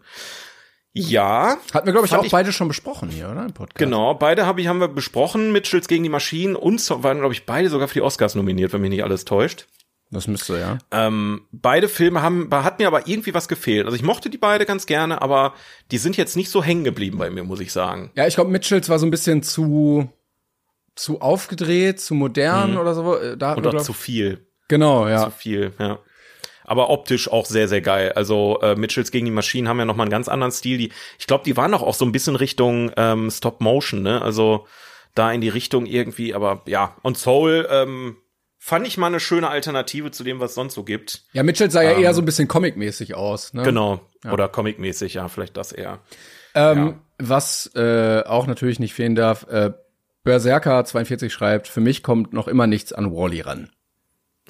Ja, Hatten wir, glaube ich, auch ich- beide schon besprochen hier, oder? Im Podcast. Genau, beide hab ich, haben wir besprochen. Mitchells gegen die Maschinen und so, waren, glaube ich, beide sogar für die Oscars nominiert, wenn mich nicht alles täuscht. Das müsste, ja. Ähm, beide Filme haben, hat mir aber irgendwie was gefehlt. Also ich mochte die beide ganz gerne, aber die sind jetzt nicht so hängen geblieben bei mir, muss ich sagen. Ja, ich glaube, Mitchells war so ein bisschen zu zu aufgedreht, zu modern oder so. Äh, Da Oder glaub, zu viel. genau, ja. Zu viel, ja. Aber optisch auch sehr, sehr geil. Also äh, Mitchells gegen die Maschinen haben ja noch mal einen ganz anderen Stil. Die, ich glaube, die waren doch auch so ein bisschen Richtung ähm, Stop Motion, ne? Also da in die Richtung irgendwie. Aber ja, und Soul, ähm, fand ich mal eine schöne Alternative zu dem, was es sonst so gibt. Ja, Mitchell sah ja eher so ein bisschen comic-mäßig aus. Ne? Genau. Oder comicmäßig, ja, vielleicht das eher. Ähm, Was äh, auch natürlich nicht fehlen darf, äh, Berserker 42 schreibt, für mich kommt noch immer nichts an Wally ran.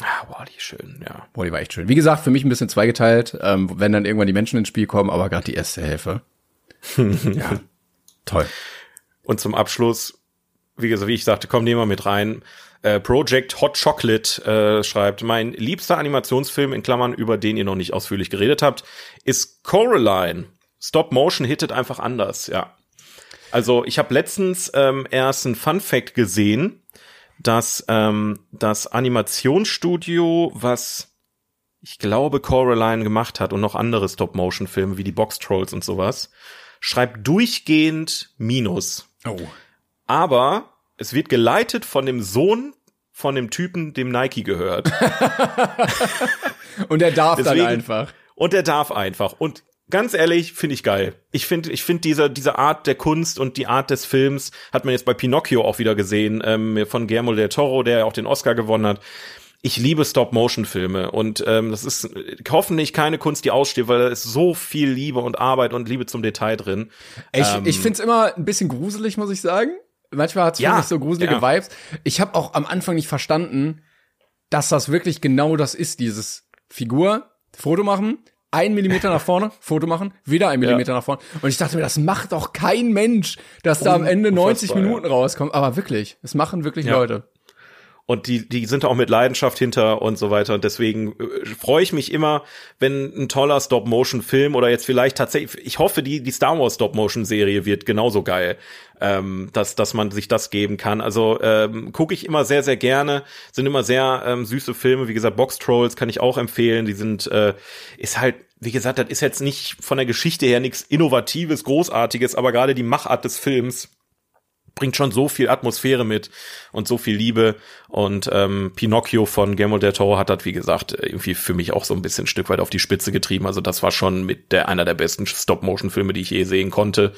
Ah, Wally, schön, ja. Wally war echt schön. Wie gesagt, für mich ein bisschen zweigeteilt, ähm, wenn dann irgendwann die Menschen ins Spiel kommen, aber gerade die erste Hälfte. ja, toll. Und zum Abschluss, wie gesagt, wie ich sagte, komm, nehmen wir mit rein. Äh, Project Hot Chocolate äh, schreibt, mein liebster Animationsfilm in Klammern, über den ihr noch nicht ausführlich geredet habt, ist Coraline. Stop Motion hittet einfach anders, ja. Also ich habe letztens ähm, erst ein Fun Fact gesehen, dass ähm, das Animationsstudio, was ich glaube Coraline gemacht hat und noch andere Stop-Motion-Filme wie die Box Trolls und sowas, schreibt durchgehend Minus. Oh. Aber es wird geleitet von dem Sohn von dem Typen, dem Nike gehört. Und er darf Deswegen- dann einfach. Und der darf einfach. Und ganz ehrlich, finde ich geil. Ich finde, ich finde diese, diese Art der Kunst und die Art des Films hat man jetzt bei Pinocchio auch wieder gesehen, ähm, von Guillermo del Toro, der ja auch den Oscar gewonnen hat. Ich liebe Stop-Motion-Filme und ähm, das ist hoffentlich keine Kunst, die aussteht, weil da ist so viel Liebe und Arbeit und Liebe zum Detail drin. Ich, Ähm, ich find's immer ein bisschen gruselig, muss ich sagen. Manchmal hat's Ja, für mich so gruselige ja. Vibes. Ich habe auch am Anfang nicht verstanden, dass das wirklich genau das ist, dieses Figur, Foto machen, ein Millimeter nach vorne, Foto machen, wieder ein Millimeter nach vorne. Und ich dachte mir, das macht doch kein Mensch, dass da am Ende 90 Unfassbar, Minuten rauskommt. Aber wirklich, das machen wirklich Ja. Leute. Und die, die sind auch mit Leidenschaft hinter und so weiter. Und deswegen äh, freue ich mich immer, wenn ein toller Stop-Motion-Film oder jetzt vielleicht tatsächlich, ich hoffe, die, die Star Wars Stop-Motion-Serie wird genauso geil, ähm, dass, dass man sich das geben kann. Also ähm, gucke ich immer sehr, sehr gerne. Sind immer sehr ähm, süße Filme. Wie gesagt, Box Trolls kann ich auch empfehlen. Die sind, äh, ist halt, wie gesagt, das ist jetzt nicht von der Geschichte her nichts Innovatives, Großartiges, aber gerade die Machart des Films bringt schon so viel Atmosphäre mit und so viel Liebe. Und ähm, Pinocchio von Guillermo del Toro hat das, wie gesagt, irgendwie für mich auch so ein bisschen ein Stück weit auf die Spitze getrieben. Also das war schon mit der einer der besten Stop-Motion-Filme, die ich je sehen konnte.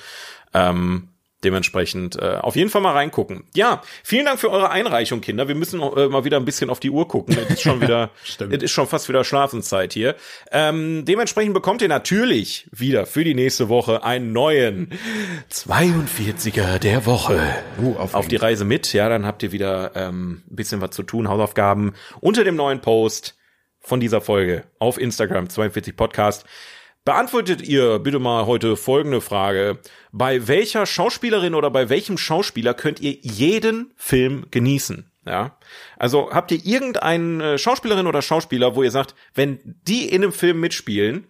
Ähm, dementsprechend äh, auf jeden Fall mal reingucken. Ja, vielen Dank für eure Einreichung, Kinder. Wir müssen äh, mal wieder ein bisschen auf die Uhr gucken. Es ist schon wieder, es ist schon fast wieder Schlafenszeit hier. Ähm, dementsprechend bekommt ihr natürlich wieder für die nächste Woche einen neuen 42er der Woche Uh, auf die Reise mit. Ja, dann habt ihr wieder ähm, ein bisschen was zu tun, Hausaufgaben unter dem neuen Post von dieser Folge auf Instagram 42 Podcast. Beantwortet ihr bitte mal heute folgende Frage. Bei welcher Schauspielerin oder bei welchem Schauspieler könnt ihr jeden Film genießen? Ja, also habt ihr irgendeine Schauspielerin oder Schauspieler, wo ihr sagt, wenn die in einem Film mitspielen,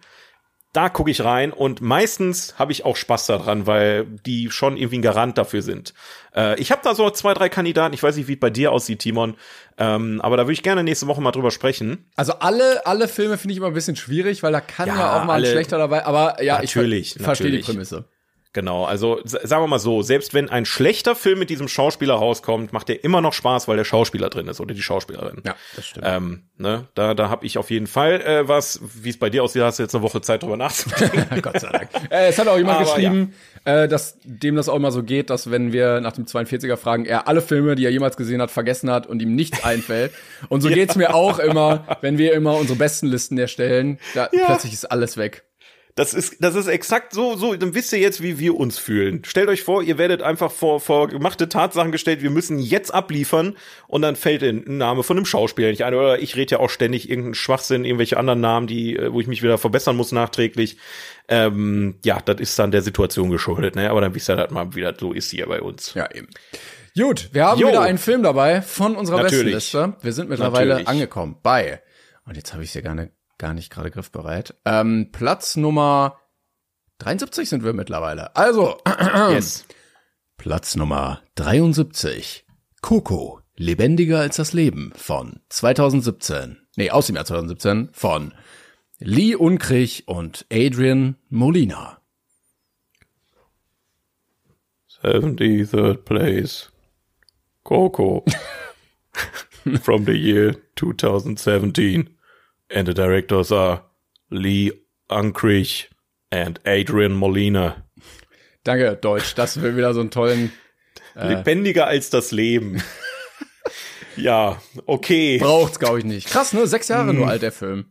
da gucke ich rein und meistens habe ich auch Spaß daran, weil die schon irgendwie ein Garant dafür sind. Äh, ich habe da so zwei, drei Kandidaten. Ich weiß nicht, wie es bei dir aussieht, Timon, ähm, aber da würde ich gerne nächste Woche mal drüber sprechen. Also alle, alle Filme finde ich immer ein bisschen schwierig, weil da kann ja, Ja, auch mal ein alle- schlechter dabei, aber ja, Natürlich, ich ver verstehe die. Prämisse. Genau, also sagen wir mal so, selbst wenn ein schlechter Film mit diesem Schauspieler rauskommt, macht der immer noch Spaß, weil der Schauspieler drin ist oder die Schauspielerin. Ja, das stimmt. Ähm, ne, da, da habe ich auf jeden Fall äh, was. Wie es bei dir aussieht, hast du jetzt eine Woche Zeit drüber nachzudenken. Gott sei Dank. Äh, es hat auch jemand Aber geschrieben, äh, dass dem das auch immer so geht, dass wenn wir nach dem 42er fragen, er alle Filme, die er jemals gesehen hat, vergessen hat und ihm nichts einfällt. Und so geht's mir auch immer, wenn wir immer unsere besten Listen erstellen. Da plötzlich ist alles weg. Das ist, das ist exakt so, so, dann wisst ihr jetzt, wie wir uns fühlen. Stellt euch vor, ihr werdet einfach vor, vor gemachte Tatsachen gestellt, wir müssen jetzt abliefern und dann fällt ein Name von einem Schauspieler nicht ein. Oder ich rede ja auch ständig irgendeinen Schwachsinn, irgendwelche anderen Namen, die, äh, wo ich mich wieder verbessern muss nachträglich. Ähm, ja, das ist dann der Situation geschuldet, ne? Aber dann wisst ihr das mal, wie das so ist hier bei uns. Ja, eben. Gut, wir haben Jo. wieder einen Film dabei von unserer Natürlich. Bestenliste. Wir sind mittlerweile Natürlich. angekommen bei, und jetzt habe ich es ja gar nicht, gar nicht gerade griffbereit, ähm, Platz Nummer 73 sind wir mittlerweile. Also, Yes. Platz Nummer 73. Coco, lebendiger als das Leben von 2017. Nee, aus dem Jahr 2017 von Lee Unkrich und Adrian Molina. 73rd place. Coco. From the year 2017. And the directors are Lee Unkrich and Adrian Molina. Danke, Deutsch. Das will wieder so einen tollen. Lebendiger als das Leben. Ja, okay. Braucht's, glaube ich, nicht. Krass, ne? Sechs Jahre nur alt, der Film.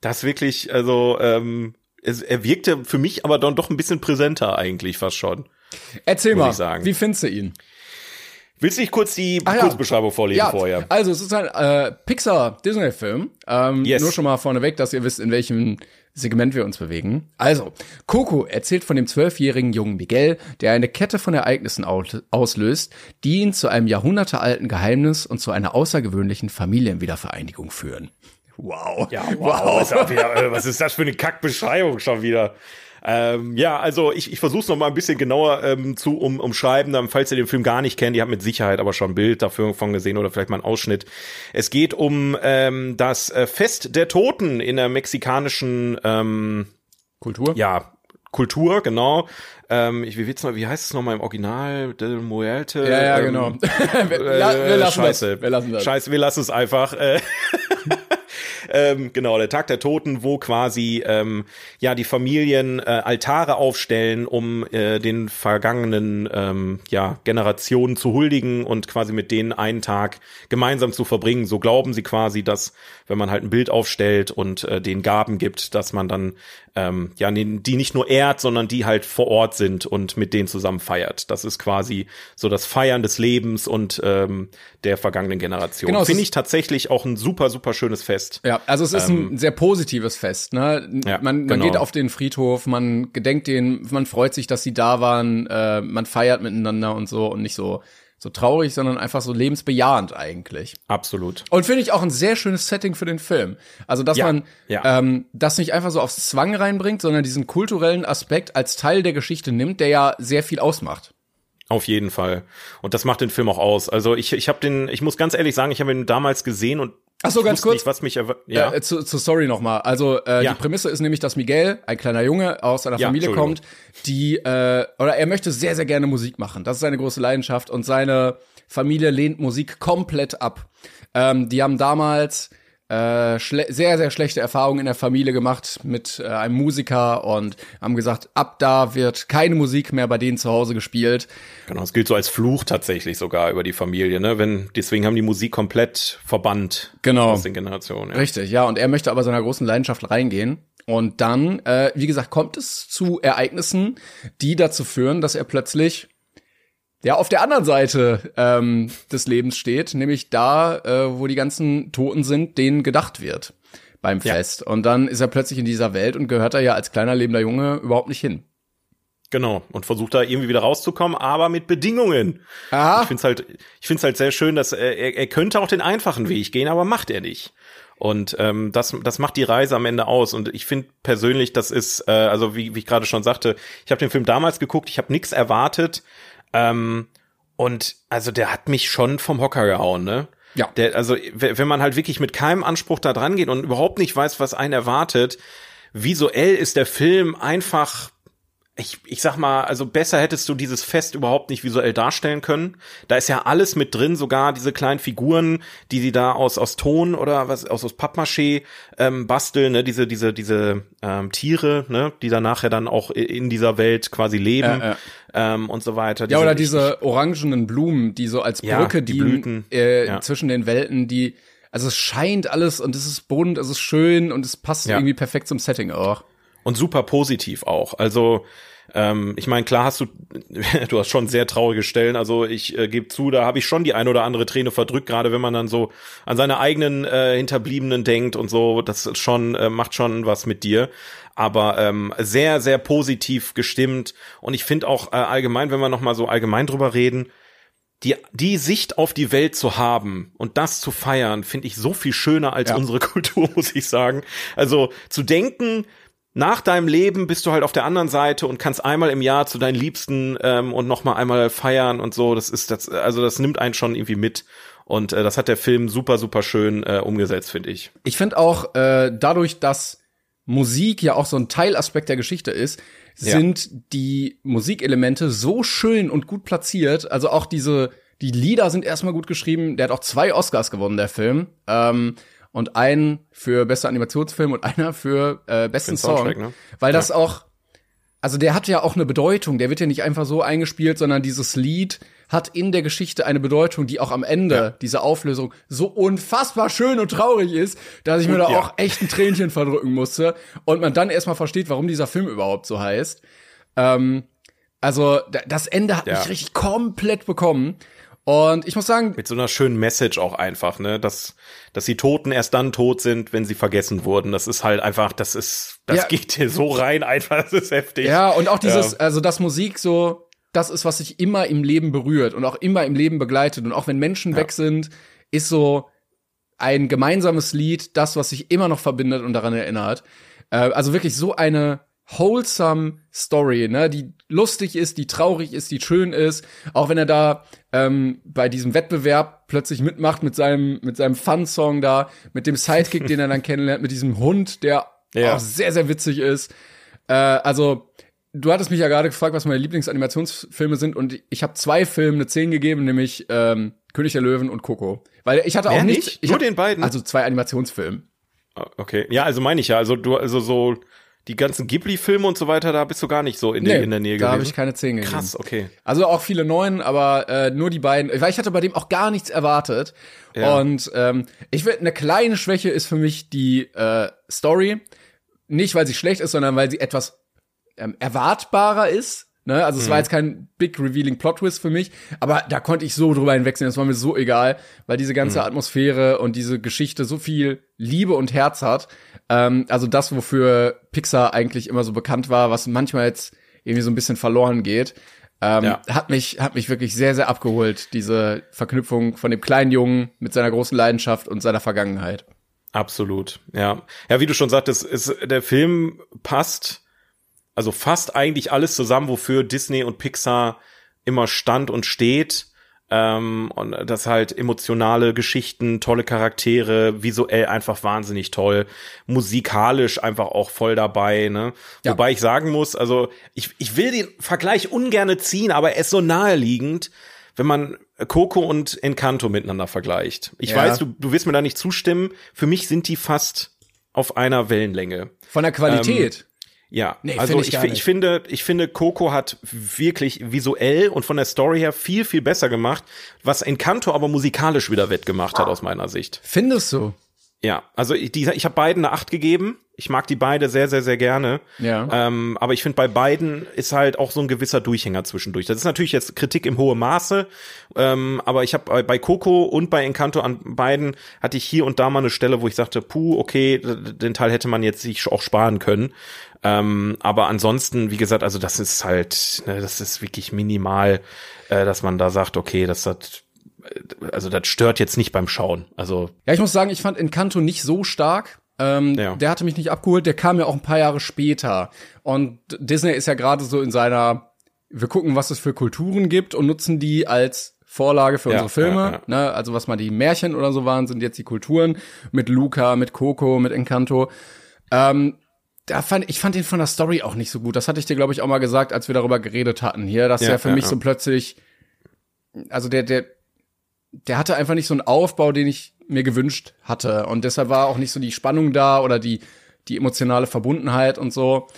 Das wirklich, also, ähm, es, er wirkte für mich aber dann doch ein bisschen präsenter eigentlich fast schon. Erzähl mal, wie findest du ihn? Willst du nicht kurz die ja. Kurzbeschreibung vorlesen Ja, vorher? also es ist ein äh, Pixar-Disney-Film. Ähm, Yes. Nur schon mal vorneweg, dass ihr wisst, in welchem Segment wir uns bewegen. Also, Coco erzählt von dem zwölfjährigen jungen Miguel, der eine Kette von Ereignissen au- auslöst, die ihn zu einem jahrhundertealten Geheimnis und zu einer außergewöhnlichen Familienwiedervereinigung führen. Wow. Ja, wow. Was, ist, wieder, äh, was ist das für eine Kackbeschreibung schon wieder? Ähm, ja, also ich, ich versuche es noch mal ein bisschen genauer ähm, zu um, umschreiben, dann, falls ihr den Film gar nicht kennt, ihr habt mit Sicherheit aber schon ein Bild dafür von gesehen oder vielleicht mal einen Ausschnitt. Es geht um ähm, das äh, Fest der Toten in der mexikanischen ähm, Kultur? ja, Kultur, genau. Ähm, ich, wie, noch, wie heißt es nochmal im Original? Del Muerte? Ja, ja, ähm, genau. wir, la- wir äh, lassen Scheiße. das. Wir lassen das. Scheiße, wir lassen es einfach. Äh, ähm, genau, der Tag der Toten, wo quasi ähm, ja die Familien äh, Altare aufstellen, um äh, den vergangenen ähm, ja, Generationen zu huldigen und quasi mit denen einen Tag gemeinsam zu verbringen. So glauben sie quasi, dass wenn man halt ein Bild aufstellt und äh, den Gaben gibt, dass man dann ähm, ja die nicht nur ehrt, sondern die halt vor Ort sind und mit denen zusammen feiert. Das ist quasi so das Feiern des Lebens und ähm, der vergangenen Generation. Genau, Finde ich tatsächlich auch ein super, super schönes Fest. Ja, also es ist ein sehr positives Fest. Ne? Ähm, Ja, man, man genau. geht auf den Friedhof, man gedenkt denen, man freut sich, dass sie da waren, äh, man feiert miteinander und so und nicht so so traurig, sondern einfach so lebensbejahend eigentlich. Absolut. Und finde ich auch ein sehr schönes Setting für den Film. Also, dass Ja, man ja. Ähm, das nicht einfach so aufs Zwang reinbringt, sondern diesen kulturellen Aspekt als Teil der Geschichte nimmt, der ja sehr viel ausmacht. Auf jeden Fall. Und das macht den Film auch aus. Also ich, ich habe den, ich muss ganz ehrlich sagen, ich habe ihn damals gesehen und Ach so, ganz kurz. nicht, was mich ja. Äh, zu, zu Story nochmal. Also äh, Ja. die Prämisse ist nämlich, dass Miguel, ein kleiner Junge aus einer Ja, Familie kommt, die äh, oder er möchte sehr sehr gerne Musik machen. Das ist seine große Leidenschaft und seine Familie lehnt Musik komplett ab. Ähm, die haben damals äh, sehr sehr schlechte Erfahrungen in der Familie gemacht mit äh, einem Musiker und haben gesagt, ab da wird keine Musik mehr bei denen zu Hause gespielt. Genau, es gilt so als Fluch tatsächlich sogar über die Familie, ne? Wenn, deswegen haben die Musik komplett verbannt Genau. aus den Generationen. Ja. Richtig, ja, und er möchte aber seiner großen Leidenschaft reingehen. Und dann, äh, wie gesagt, kommt es zu Ereignissen, die dazu führen, dass er plötzlich ja auf der anderen Seite ähm, des Lebens steht, nämlich da, äh, wo die ganzen Toten sind, denen gedacht wird beim Ja. Fest. Und dann ist er plötzlich in dieser Welt und gehört da ja als kleiner lebender Junge überhaupt nicht hin. Genau. Und versucht da irgendwie wieder rauszukommen, aber mit Bedingungen. Aha. Ich find's halt, ich find's halt sehr schön, dass er, er, er könnte auch den einfachen Weg gehen, aber macht er nicht. Und ähm, das, das macht die Reise am Ende aus. Und ich finde persönlich, das ist, äh, also wie, wie ich gerade schon sagte, ich habe den Film damals geguckt, ich habe nichts erwartet. Ähm, und also der hat mich schon vom Hocker gehauen, ne? Ja. Der, also wenn man halt wirklich mit keinem Anspruch da dran geht und überhaupt nicht weiß, was einen erwartet, visuell ist der Film einfach ich, ich sag mal, also besser hättest du dieses Fest überhaupt nicht visuell darstellen können. Da ist ja alles mit drin, sogar diese kleinen Figuren, die sie da aus aus Ton oder was aus aus Pappmaché ähm, basteln, ne, diese diese diese ähm, Tiere, ne, die dann nachher dann auch in dieser Welt quasi leben Ja, ja. Ähm, und so weiter. Ja, oder diese orangenen Blumen, die so als Ja, Brücke die dienen Blüten. äh, Ja. zwischen den Welten, die also es scheint alles und es ist bunt, es ist schön und es passt Ja. irgendwie perfekt zum Setting auch. Und super positiv auch. Also ähm, ich meine, klar hast du, du hast schon sehr traurige Stellen. Also ich äh, gebe zu, da habe ich schon die ein oder andere Träne verdrückt, gerade wenn man dann so an seine eigenen äh, Hinterbliebenen denkt und so. Das schon äh, macht schon was mit dir. Aber ähm, sehr, sehr positiv gestimmt. Und ich finde auch äh, allgemein, wenn wir noch mal so allgemein drüber reden, die, die Sicht auf die Welt zu haben und das zu feiern, finde ich so viel schöner als Ja. unsere Kultur, muss ich sagen. Also zu denken, nach deinem Leben bist du halt auf der anderen Seite und kannst einmal im Jahr zu deinen Liebsten ähm, und noch mal einmal feiern und so. Das ist das, also das nimmt einen schon irgendwie mit. Und äh, das hat der Film super, super schön äh, umgesetzt, finde ich. Ich finde auch, äh, dadurch, dass Musik ja auch so ein Teilaspekt der Geschichte ist, Ja. sind die Musikelemente so schön und gut platziert. Also auch diese, die Lieder sind erstmal gut geschrieben. Der hat auch zwei Oscars gewonnen, der Film. Ähm, und einen für bester Animationsfilm und einer für äh, besten Song. ne? Weil das auch, also der hat ja auch eine Bedeutung. Der wird ja nicht einfach so eingespielt, sondern dieses Lied hat in der Geschichte eine Bedeutung, die auch am Ende ja. dieser Auflösung so unfassbar schön und traurig ist, dass ich mir da ja. auch echt ein Tränchen verdrücken musste und man dann erstmal versteht, warum dieser Film überhaupt so heißt. Ähm, also das Ende hat ja. mich richtig komplett bekommen. Und ich muss sagen. Mit so einer schönen Message auch einfach, ne, dass, dass die Toten erst dann tot sind, wenn sie vergessen wurden. Das ist halt einfach, das ist, das ja. geht hier so rein einfach, das ist heftig. Ja, und auch dieses, ja. also das Musik so, das ist, was sich immer im Leben berührt und auch immer im Leben begleitet. Und auch wenn Menschen ja. weg sind, ist so ein gemeinsames Lied das, was sich immer noch verbindet und daran erinnert. Äh, also wirklich so eine wholesome Story, ne, die lustig ist, die traurig ist, die schön ist, auch wenn er da ähm, bei diesem Wettbewerb plötzlich mitmacht mit seinem mit seinem Fun-Song da, mit dem Sidekick, den er dann kennenlernt, mit diesem Hund, der ja. auch sehr sehr witzig ist. Äh, also du hattest mich ja gerade gefragt, was meine Lieblingsanimationsfilme sind und ich habe zwei Filmen eine 10 gegeben, nämlich ähm, König der Löwen und Coco, weil ich hatte auch nicht, nicht? Ich Nur hab, den beiden. Also zwei Animationsfilme. Ah, okay, ja, also meine ich ja, also du also so die ganzen Ghibli-Filme und so weiter, da bist du gar nicht so in, nee, in der Nähe gewesen. Da habe ich keine 10 gegeben. Krass, okay. Also auch viele neuen, aber äh, nur die beiden. Weil ich hatte bei dem auch gar nichts erwartet. Ja. Und ähm, ich will, eine kleine Schwäche ist für mich die äh, Story. Nicht, weil sie schlecht ist, sondern weil sie etwas ähm, erwartbarer ist. Ne? Also es mhm. war jetzt kein big revealing Plot Twist für mich, aber da konnte ich so drüber hinwechseln, das war mir so egal, weil diese ganze mhm. Atmosphäre und diese Geschichte so viel Liebe und Herz hat. Ähm, also das, wofür Pixar eigentlich immer so bekannt war, was manchmal jetzt irgendwie so ein bisschen verloren geht. Ähm, ja. hat mich hat mich wirklich sehr sehr abgeholt diese Verknüpfung von dem kleinen Jungen mit seiner großen Leidenschaft und seiner Vergangenheit. Absolut, ja. Ja, wie du schon sagtest, ist, der Film passt also fast eigentlich alles zusammen, wofür Disney und Pixar immer stand und steht. Ähm, und das halt emotionale Geschichten, tolle Charaktere, visuell einfach wahnsinnig toll, musikalisch einfach auch voll dabei, ne? Ja. Wobei ich sagen muss, also ich, ich will den Vergleich ungerne ziehen, aber er ist so naheliegend, wenn man Coco und Encanto miteinander vergleicht. Ich ja. weiß, du, du wirst mir da nicht zustimmen. Für mich sind die fast auf einer Wellenlänge. Von der Qualität. Ähm, ja, nee, also ich, ich, ich, finde, ich finde, Coco hat wirklich visuell und von der Story her viel, viel besser gemacht, was Encanto aber musikalisch wieder wettgemacht hat aus meiner Sicht. Findest du? Ja, also ich, die, ich habe beiden eine Acht gegeben. Ich mag die beide sehr, sehr, sehr gerne. Ja. Ähm, aber ich finde, bei beiden ist halt auch so ein gewisser Durchhänger zwischendurch. Das ist natürlich jetzt Kritik im hohen Maße. Ähm, aber ich habe bei Coco und bei Encanto an beiden hatte ich hier und da mal eine Stelle, wo ich sagte, puh, okay, den Teil hätte man jetzt sich auch sparen können. Ähm, aber ansonsten, wie gesagt, also das ist halt, ne, das ist wirklich minimal, äh, dass man da sagt, okay, das hat äh, also das stört jetzt nicht beim Schauen. Also ja, ich muss sagen, ich fand Encanto nicht so stark. Ähm, ja. Der hatte mich nicht abgeholt. Der kam ja auch ein paar Jahre später. Und Disney ist ja gerade so in seiner, wir gucken, was es für Kulturen gibt und nutzen die als Vorlage für ja, unsere Filme. Ja. Ne? Also was mal die Märchen oder so waren, sind jetzt die Kulturen mit Luca, mit Coco, mit Encanto. Ähm, da fand, ich fand ihn von der Story auch nicht so gut. Das hatte ich dir, glaube ich, auch mal gesagt, als wir darüber geredet hatten hier, dass ja, er für mich so plötzlich, also der, der, der hatte einfach nicht so einen Aufbau, den ich mir gewünscht hatte. Und deshalb war auch nicht so die Spannung da oder die, die emotionale Verbundenheit und so.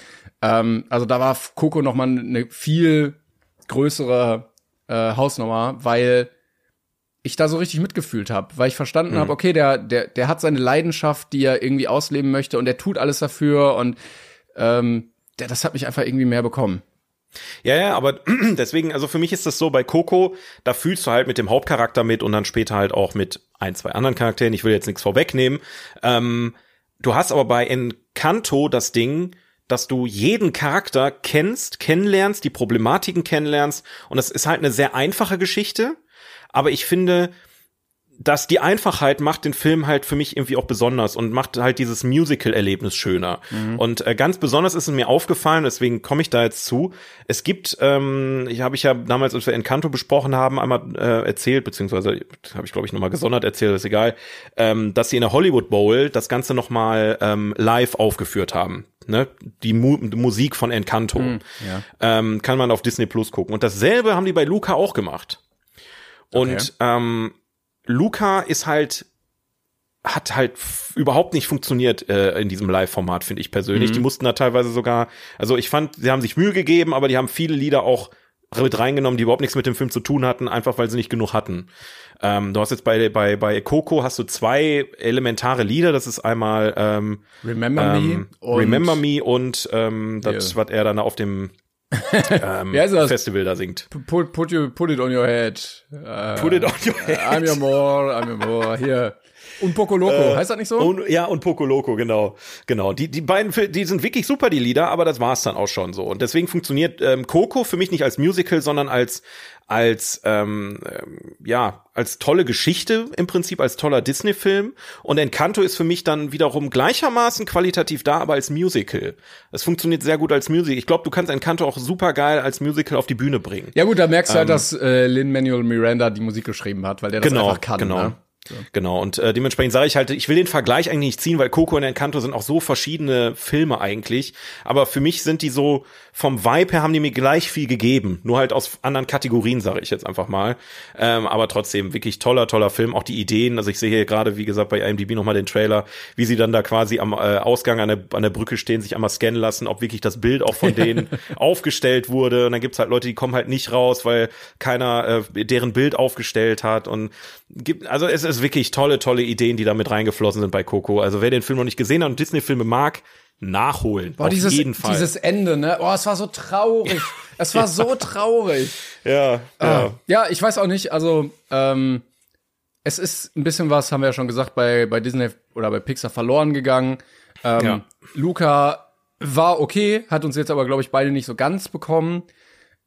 Ähm, also da war Coco noch mal eine viel größere äh, Hausnummer, weil ich da so richtig mitgefühlt habe, weil ich verstanden mhm. habe, okay, der, der, der hat seine Leidenschaft, die er irgendwie ausleben möchte und der tut alles dafür und ähm, der, das hat mich einfach irgendwie mehr bekommen. Ja, ja, aber deswegen, also für mich ist das so, bei Coco, da fühlst du halt mit dem Hauptcharakter mit und dann später halt auch mit ein, zwei anderen Charakteren. Ich will jetzt nichts vorwegnehmen. Ähm, du hast aber bei Encanto das Ding, dass du jeden Charakter kennst, kennenlernst, die Problematiken kennenlernst und das ist halt eine sehr einfache Geschichte aber ich finde, dass die Einfachheit macht den Film halt für mich irgendwie auch besonders und macht halt dieses Musical-Erlebnis schöner. Mhm. Und äh, ganz besonders ist es mir aufgefallen, deswegen komme ich da jetzt zu. Es gibt, ähm, ich habe ich ja damals, als wir Encanto besprochen haben, einmal äh, erzählt, beziehungsweise habe ich glaube ich nochmal gesondert erzählt, ist egal, ähm, dass sie in der Hollywood Bowl das Ganze nochmal ähm, live aufgeführt haben. Ne, die Mu Musik von Encanto. Mhm, ja. ähm, kann man auf Disney Plus gucken. Und dasselbe haben die bei Luca auch gemacht. Und okay. ähm, Luca ist halt hat halt überhaupt nicht funktioniert äh, in diesem Live-Format, finde ich persönlich. Mhm. Die mussten da teilweise sogar, also ich fand, sie haben sich Mühe gegeben, aber die haben viele Lieder auch mit reingenommen, die überhaupt nichts mit dem Film zu tun hatten, einfach weil sie nicht genug hatten. Ähm, du hast jetzt bei, bei, bei Coco hast du zwei elementare Lieder. Das ist einmal ähm, Remember ähm, Me und Remember Me und ähm, das, Hier. was er dann auf dem ähm, Wie heißt das? Festival da singt. Put, put, you, put it on your head. Äh, Put it on your head. I'm your more, I'm your more. Hier. Und Poco Loco, heißt das nicht so? Und, ja, und Poco Loco, genau. Genau. Die, die beiden, die sind wirklich super, die Lieder, aber das war's dann auch schon so. Und deswegen funktioniert ähm, Coco für mich nicht als Musical, sondern als, als, ähm, ähm, ja, als tolle Geschichte, im Prinzip als toller Disney-Film. Und Encanto ist für mich dann wiederum gleichermaßen qualitativ da, aber als Musical. Es funktioniert sehr gut als Musical. Ich glaube, du kannst Encanto auch super geil als Musical auf die Bühne bringen. ja gut, da merkst du halt, dass äh, Lin-Manuel Miranda die Musik geschrieben hat, weil der das Genau, einfach kann. genau. Ne? Genau, und äh, dementsprechend sage ich halt, ich will den Vergleich eigentlich nicht ziehen, weil Coco und Encanto sind auch so verschiedene Filme eigentlich. Aber für mich sind die so, vom Vibe her haben die mir gleich viel gegeben. Nur halt aus anderen Kategorien, sage ich jetzt einfach mal. Ähm, aber trotzdem, wirklich toller, toller Film. Auch die Ideen, also ich sehe hier gerade, wie gesagt, bei IMDb nochmal den Trailer, wie sie dann da quasi am äh, Ausgang an der, an der Brücke stehen, sich einmal scannen lassen, ob wirklich das Bild auch von denen aufgestellt wurde. Und dann gibt's halt Leute, die kommen halt nicht raus, weil keiner äh, deren Bild aufgestellt hat. Und gibt, also es ist wirklich tolle, tolle Ideen, die da mit reingeflossen sind bei Coco. Also wer den Film noch nicht gesehen hat und Disney-Filme mag, nachholen. Boah, Auf dieses, jeden Fall. dieses Ende, ne? Oh, es war so traurig. es war so traurig. ja, ja. Ah. Ja, ich weiß auch nicht, also ähm, es ist ein bisschen was, haben wir ja schon gesagt, bei, bei Disney oder bei Pixar verloren gegangen. Ähm, Ja. Luca war okay, hat uns jetzt aber, glaube ich, beide nicht so ganz bekommen.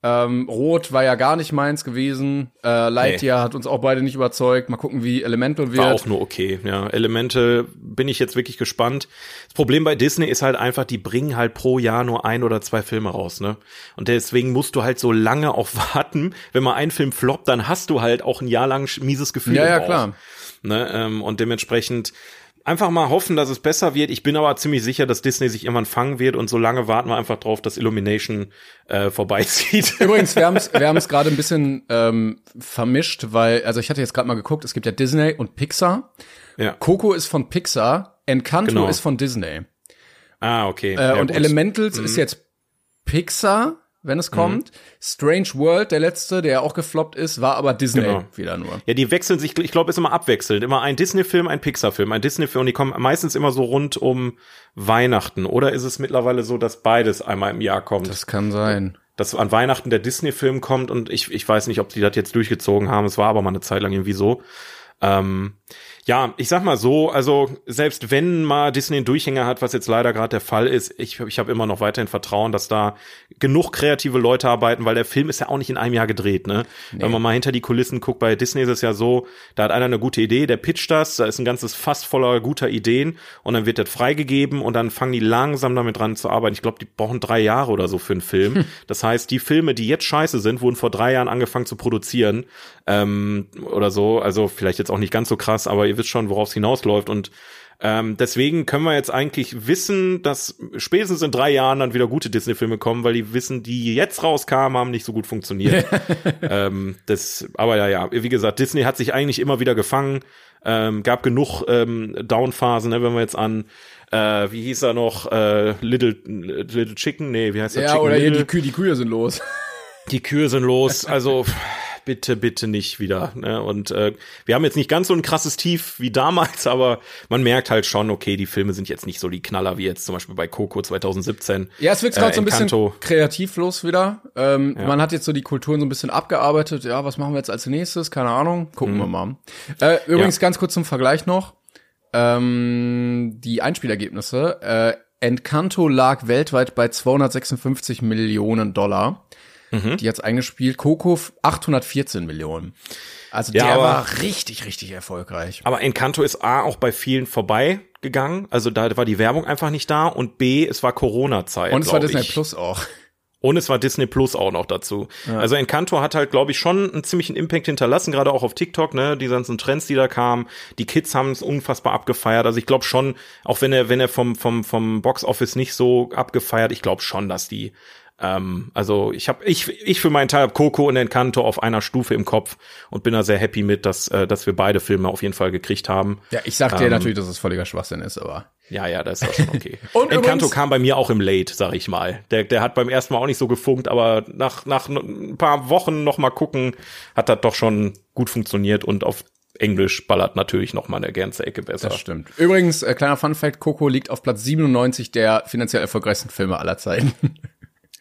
Ähm, Rot war ja gar nicht meins gewesen. Äh, Lightyear hat uns auch beide nicht überzeugt. Mal gucken, wie Elemental wird. War auch nur okay, ja. Elemente bin ich jetzt wirklich gespannt. Das Problem bei Disney ist halt einfach, die bringen halt pro Jahr nur ein oder zwei Filme raus, ne? Und deswegen musst du halt so lange auch warten. Wenn mal ein Film floppt, dann hast du halt auch ein Jahr lang mieses Gefühl. Ja, ja, klar. Ne? Ähm, und dementsprechend einfach mal hoffen, dass es besser wird. Ich bin aber ziemlich sicher, dass Disney sich irgendwann fangen wird und so lange warten wir einfach drauf, dass Illumination äh, vorbeizieht. Übrigens, wir haben es wir haben's gerade ein bisschen ähm, vermischt, weil, also ich hatte jetzt gerade mal geguckt, es gibt ja Disney und Pixar. ja. Coco ist von Pixar, Encanto Genau. ist von Disney. Ah, okay. Äh, ja, und gut. Elementals ist jetzt Pixar, wenn es kommt. Strange World, der letzte, der auch gefloppt ist, war aber Disney Genau. wieder nur. Ja, die wechseln sich, ich glaube, ist immer abwechselnd. Immer ein Disney-Film, ein Pixar-Film, ein Disney-Film und die kommen meistens immer so rund um Weihnachten. Oder ist es mittlerweile so, dass beides einmal im Jahr kommt? Das kann sein. dass an Weihnachten der Disney-Film kommt und ich, ich weiß nicht, ob die das jetzt durchgezogen haben. Es war aber mal eine Zeit lang irgendwie so. Ähm, ja, ich sag mal so, also selbst wenn mal Disney einen Durchhänger hat, was jetzt leider gerade der Fall ist, ich, ich habe immer noch weiterhin Vertrauen, dass da genug kreative Leute arbeiten, weil der Film ist ja auch nicht in einem Jahr gedreht, ne? Wenn man mal hinter die Kulissen guckt, bei Disney ist es ja so, da hat einer eine gute Idee, der pitcht das, da ist ein ganzes Fass voller guter Ideen und dann wird das freigegeben und dann fangen die langsam damit dran zu arbeiten. Ich glaube, die brauchen drei Jahre oder so für einen Film. Das heißt, die Filme, die jetzt scheiße sind, wurden vor drei Jahren angefangen zu produzieren ähm, oder so. Also vielleicht jetzt auch nicht ganz so krass, aber ihr wisst schon, worauf es hinausläuft. Und ähm, deswegen können wir jetzt eigentlich wissen, dass spätestens in drei Jahren dann wieder gute Disney-Filme kommen, weil die wissen, die jetzt rauskamen, haben nicht so gut funktioniert. ähm, das, aber ja, ja, wie gesagt, Disney hat sich eigentlich immer wieder gefangen. Ähm, gab genug ähm, Downphasen, ne, wenn wir jetzt an äh, wie hieß er noch? Äh, Little Little Chicken? Nee, wie heißt der? Ja, Chicken oder hier die, Kühe, die Kühe sind los. die Kühe sind los, also bitte, bitte nicht wieder. Ne? Und äh, wir haben jetzt nicht ganz so ein krasses Tief wie damals, aber man merkt halt schon, okay, die Filme sind jetzt nicht so die Knaller wie jetzt zum Beispiel bei Coco 2017. Ja, es wird gerade Äh, so ein bisschen kreativlos wieder. Ähm, Man hat jetzt so die Kulturen so ein bisschen abgearbeitet. Ja, was machen wir jetzt als nächstes? Keine Ahnung. Gucken wir mal. Äh, übrigens Mhm. Ja. ganz kurz zum Vergleich noch. Ähm, die Einspielergebnisse. Äh, Encanto lag weltweit bei 256 Millionen Dollar. Mhm. Die hat's eingespielt. Coco 814 Millionen. Also Ja, der aber- war richtig, richtig erfolgreich. Aber Encanto ist A auch bei vielen vorbeigegangen, also da war die Werbung einfach nicht da und B, es war Corona-Zeit. Und es war Disney ich. Plus auch. Und es war Disney Plus auch noch dazu. Also Encanto hat halt, glaube ich, schon einen ziemlichen Impact hinterlassen, gerade auch auf TikTok, ne, die ganzen Trends, die da kamen. Die Kids haben es unfassbar abgefeiert. Also ich glaube schon, auch wenn er, wenn er vom, vom, vom Box Office nicht so abgefeiert, ich glaube schon, dass die Ähm, also ich habe ich ich für meinen Teil hab Coco und Encanto auf einer Stufe im Kopf und bin da sehr happy mit, dass äh, dass wir beide Filme auf jeden Fall gekriegt haben. Ja, ich sag dir ähm, natürlich, dass es völliger Schwachsinn ist, aber ja, ja, das ist auch schon okay. und Encanto kam bei mir auch im Late, sag ich mal. Der der hat beim ersten Mal auch nicht so gefunkt, aber nach nach ein paar Wochen noch mal gucken, hat das doch schon gut funktioniert und auf Englisch ballert natürlich noch mal eine ganze Ecke besser. Das stimmt. Übrigens, äh, kleiner Fun Fact, Coco liegt auf Platz 97 der finanziell erfolgreichsten Filme aller Zeiten.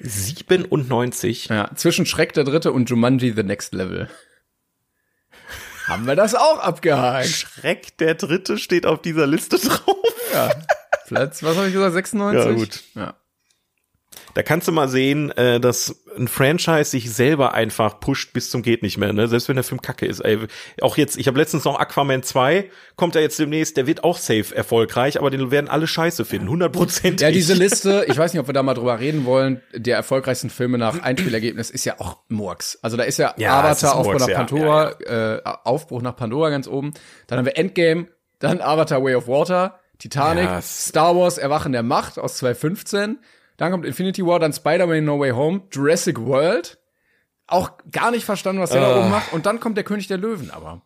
97? Ja, zwischen Schreck der Dritte und Jumanji The Next Level. Haben wir das auch abgehakt? Schreck der Dritte steht auf dieser Liste drauf. Ja. Platz, was habe ich gesagt, 96? Ja, gut. Ja. Da kannst du mal sehen, äh, dass ein Franchise sich selber einfach pusht bis zum geht nicht mehr, ne? Selbst wenn der Film kacke ist. Ey, auch jetzt, ich habe letztens noch Aquaman 2, kommt er jetzt demnächst, der wird auch safe erfolgreich, aber den werden alle scheiße finden, 100 Prozent. Ja, diese Liste, ich weiß nicht, ob wir da mal drüber reden wollen, der erfolgreichsten Filme nach Einspielergebnis ist ja auch Murks. Also da ist ja, ja Avatar, Aufbruch nach Pandora, ja, ja. Äh, Aufbruch nach Pandora ganz oben. Dann haben wir Endgame, dann Avatar Way of Water, Titanic, Star Wars Erwachen der Macht aus 2015, dann kommt Infinity War, dann Spider-Man No Way Home, Jurassic World. Auch gar nicht verstanden, was der uh. da oben macht. Und dann kommt der König der Löwen aber.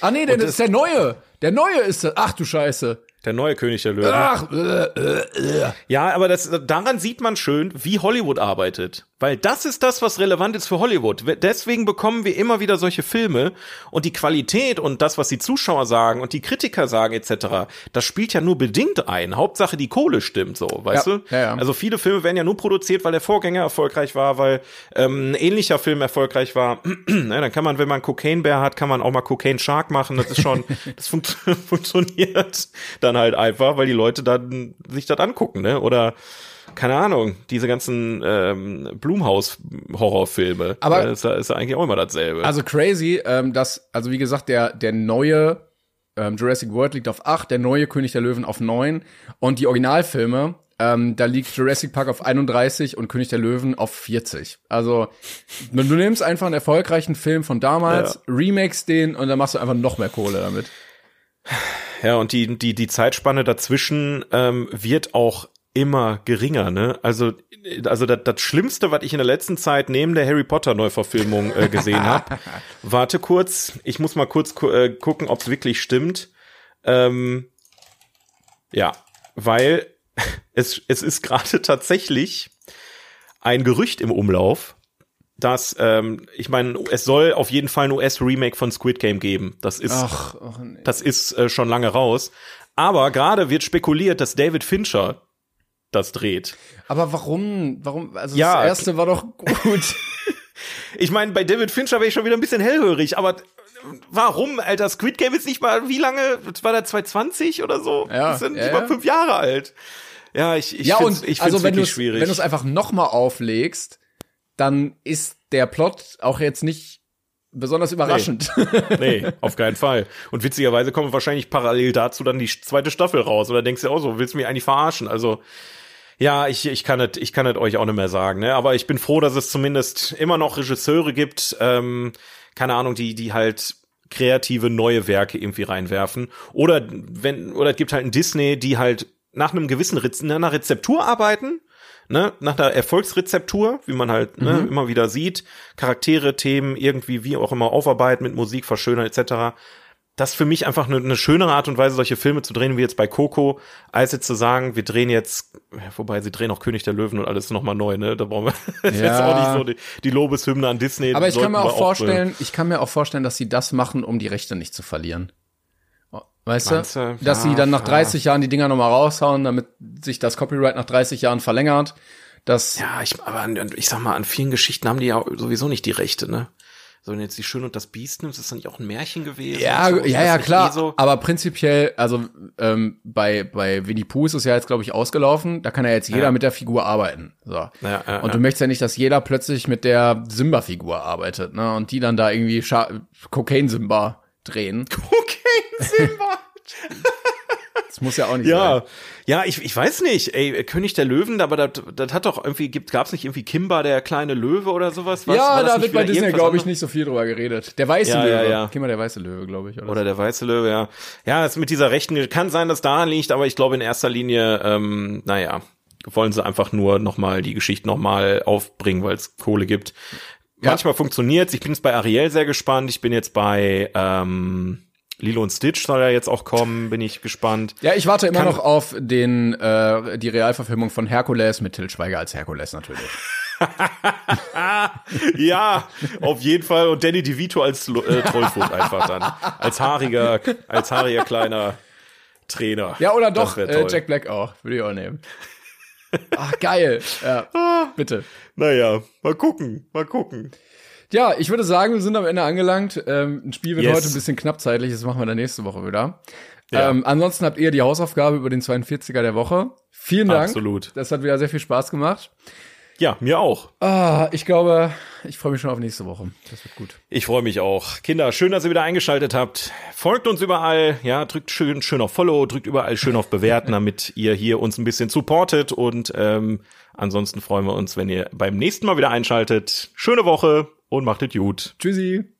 Ah nee, denn das ist der neue. Der neue ist das. Ach du Scheiße. Der neue König der Löwen. Ach, äh, äh, äh. Ja, aber das, daran sieht man schön, wie Hollywood arbeitet. Weil das ist das, was relevant ist für Hollywood. Deswegen bekommen wir immer wieder solche Filme und die Qualität und das, was die Zuschauer sagen und die Kritiker sagen etc., das spielt ja nur bedingt ein. Hauptsache die Kohle stimmt so, weißt ja, du? Ja, ja. Also viele Filme werden ja nur produziert, weil der Vorgänger erfolgreich war, weil ähm, ein ähnlicher Film erfolgreich war. ja, dann kann man, wenn man Cocaine Bear hat, kann man auch mal Cocaine Shark machen. Das ist schon, das fun funktioniert dann halt einfach, weil die Leute dann sich das angucken, ne? Oder keine Ahnung, diese ganzen ähm, Blumhaus-Horrorfilme. Aber ist, ist eigentlich auch immer dasselbe. Also crazy, ähm, dass, also wie gesagt, der, der neue ähm, Jurassic World liegt auf 8, der neue König der Löwen auf 9 und die Originalfilme, ähm, da liegt Jurassic Park auf 31 und König der Löwen auf 40. Also du nimmst einfach einen erfolgreichen Film von damals, ja. remakes den und dann machst du einfach noch mehr Kohle damit. Ja, und die, die, die Zeitspanne dazwischen ähm, wird auch immer geringer, ne? Also, also das, das Schlimmste, was ich in der letzten Zeit neben der Harry Potter Neuverfilmung äh, gesehen habe. Warte kurz, ich muss mal kurz gu äh, gucken, ob es wirklich stimmt. Ähm, ja, weil es, es ist gerade tatsächlich ein Gerücht im Umlauf, dass, ähm, ich meine, es soll auf jeden Fall ein US-Remake von Squid Game geben. Das ist, ach, ach nee. das ist äh, schon lange raus. Aber gerade wird spekuliert, dass David Fincher das dreht. Aber warum? Warum? Also ja, das erste war doch gut. ich meine, bei David Fincher wäre ich schon wieder ein bisschen hellhörig, aber warum, Alter? Squid Game ist nicht mal, wie lange? War der 2020 oder so? Ja, das sind ja, nicht mal fünf Jahre alt. Ja, ich, ich ja, find's, und, ich also wenn wirklich schwierig. Wenn du es einfach nochmal auflegst, dann ist der Plot auch jetzt nicht besonders überraschend. Nee. nee, auf keinen Fall. Und witzigerweise kommt wahrscheinlich parallel dazu dann die zweite Staffel raus. Oder denkst du auch so, willst du mich eigentlich verarschen? Also, ja, ich, ich kann es ich kann es euch auch nicht mehr sagen, ne? Aber ich bin froh, dass es zumindest immer noch Regisseure gibt, ähm, keine Ahnung, die, die halt kreative neue Werke irgendwie reinwerfen. Oder wenn, oder es gibt halt ein Disney, die halt nach einem gewissen Rez nach einer Rezeptur arbeiten, ne, nach der Erfolgsrezeptur, wie man halt ne, mhm. immer wieder sieht, Charaktere, Themen irgendwie wie auch immer aufarbeiten, mit Musik verschönern etc das ist für mich einfach eine, eine schönere Art und Weise, solche Filme zu drehen, wie jetzt bei Coco, als jetzt zu sagen, wir drehen jetzt, wobei sie drehen auch König der Löwen und alles nochmal neu, ne? Da brauchen wir das ja. jetzt auch nicht so die, die Lobeshymne an Disney. Aber ich kann mir auch vorstellen, auch, ich kann mir auch vorstellen, dass sie das machen, um die Rechte nicht zu verlieren. Weißt du? du? Dass ja, sie dann nach 30 ja. Jahren die Dinger nochmal raushauen, damit sich das Copyright nach 30 Jahren verlängert. Das ja, ich, aber ich sag mal, an vielen Geschichten haben die ja sowieso nicht die Rechte, ne? So, wenn jetzt die Schön und das Biest nimmst, ist das nicht auch ein Märchen gewesen? Ja, so? ja, ja, klar. Eh so? Aber prinzipiell, also ähm, bei bei Winnie Pooh ist es ja jetzt, glaube ich, ausgelaufen. Da kann ja jetzt jeder ja. mit der Figur arbeiten. So. Ja, ja, und du möchtest ja nicht, dass jeder plötzlich mit der Simba-Figur arbeitet, ne? Und die dann da irgendwie Scha Cocaine Simba drehen. Cocaine Simba. Das muss ja auch nicht ja. sein. Ja, ich, ich weiß nicht, ey, König der Löwen, aber das, das hat doch irgendwie, gibt, gab's nicht irgendwie Kimba, der kleine Löwe oder sowas? Was, ja, da wird bei Disney, glaube ich, nicht so viel drüber geredet. Der weiße ja, Löwe. Ja, ja. Kimba, der weiße Löwe, glaube ich. Oder, oder so. der weiße Löwe, ja. Ja, es mit dieser rechten, kann sein, dass daran liegt, aber ich glaube in erster Linie, ähm, naja, wollen sie einfach nur nochmal die Geschichte nochmal aufbringen, weil es Kohle gibt. Ja. Manchmal funktioniert's. Ich bin jetzt bei Ariel sehr gespannt. Ich bin jetzt bei ähm, Lilo und Stitch soll ja jetzt auch kommen, bin ich gespannt. Ja, ich warte immer Kann- noch auf den äh, die Realverfilmung von Herkules mit Til Schweiger als Herkules natürlich. Ja, auf jeden Fall. Und Danny DeVito als äh, Trollfuß einfach dann. Als haariger, als haariger kleiner Trainer. Ja, oder doch äh. Jack Black auch, würde ich auch nehmen. Ach, geil. Ja, bitte. Naja, mal gucken, mal gucken. Ja, ich würde sagen, wir sind am Ende angelangt. Ähm, ein Spiel wird Yes. heute ein bisschen knapp zeitlich, das machen wir dann nächste Woche wieder. Ja. Ähm, ansonsten habt ihr die Hausaufgabe über den 42er der Woche. Vielen Dank. Absolut. Das hat wieder sehr viel Spaß gemacht. Ja, mir auch. Ah, ich glaube, ich freue mich schon auf nächste Woche. Das wird gut. Ich freue mich auch. Kinder, schön, dass ihr wieder eingeschaltet habt. Folgt uns überall, ja, drückt schön, schön auf Follow, drückt überall schön auf Bewerten, damit ihr hier uns ein bisschen supportet. Und ähm, ansonsten freuen wir uns, wenn ihr beim nächsten Mal wieder einschaltet. Schöne Woche und macht es gut. Tschüssi.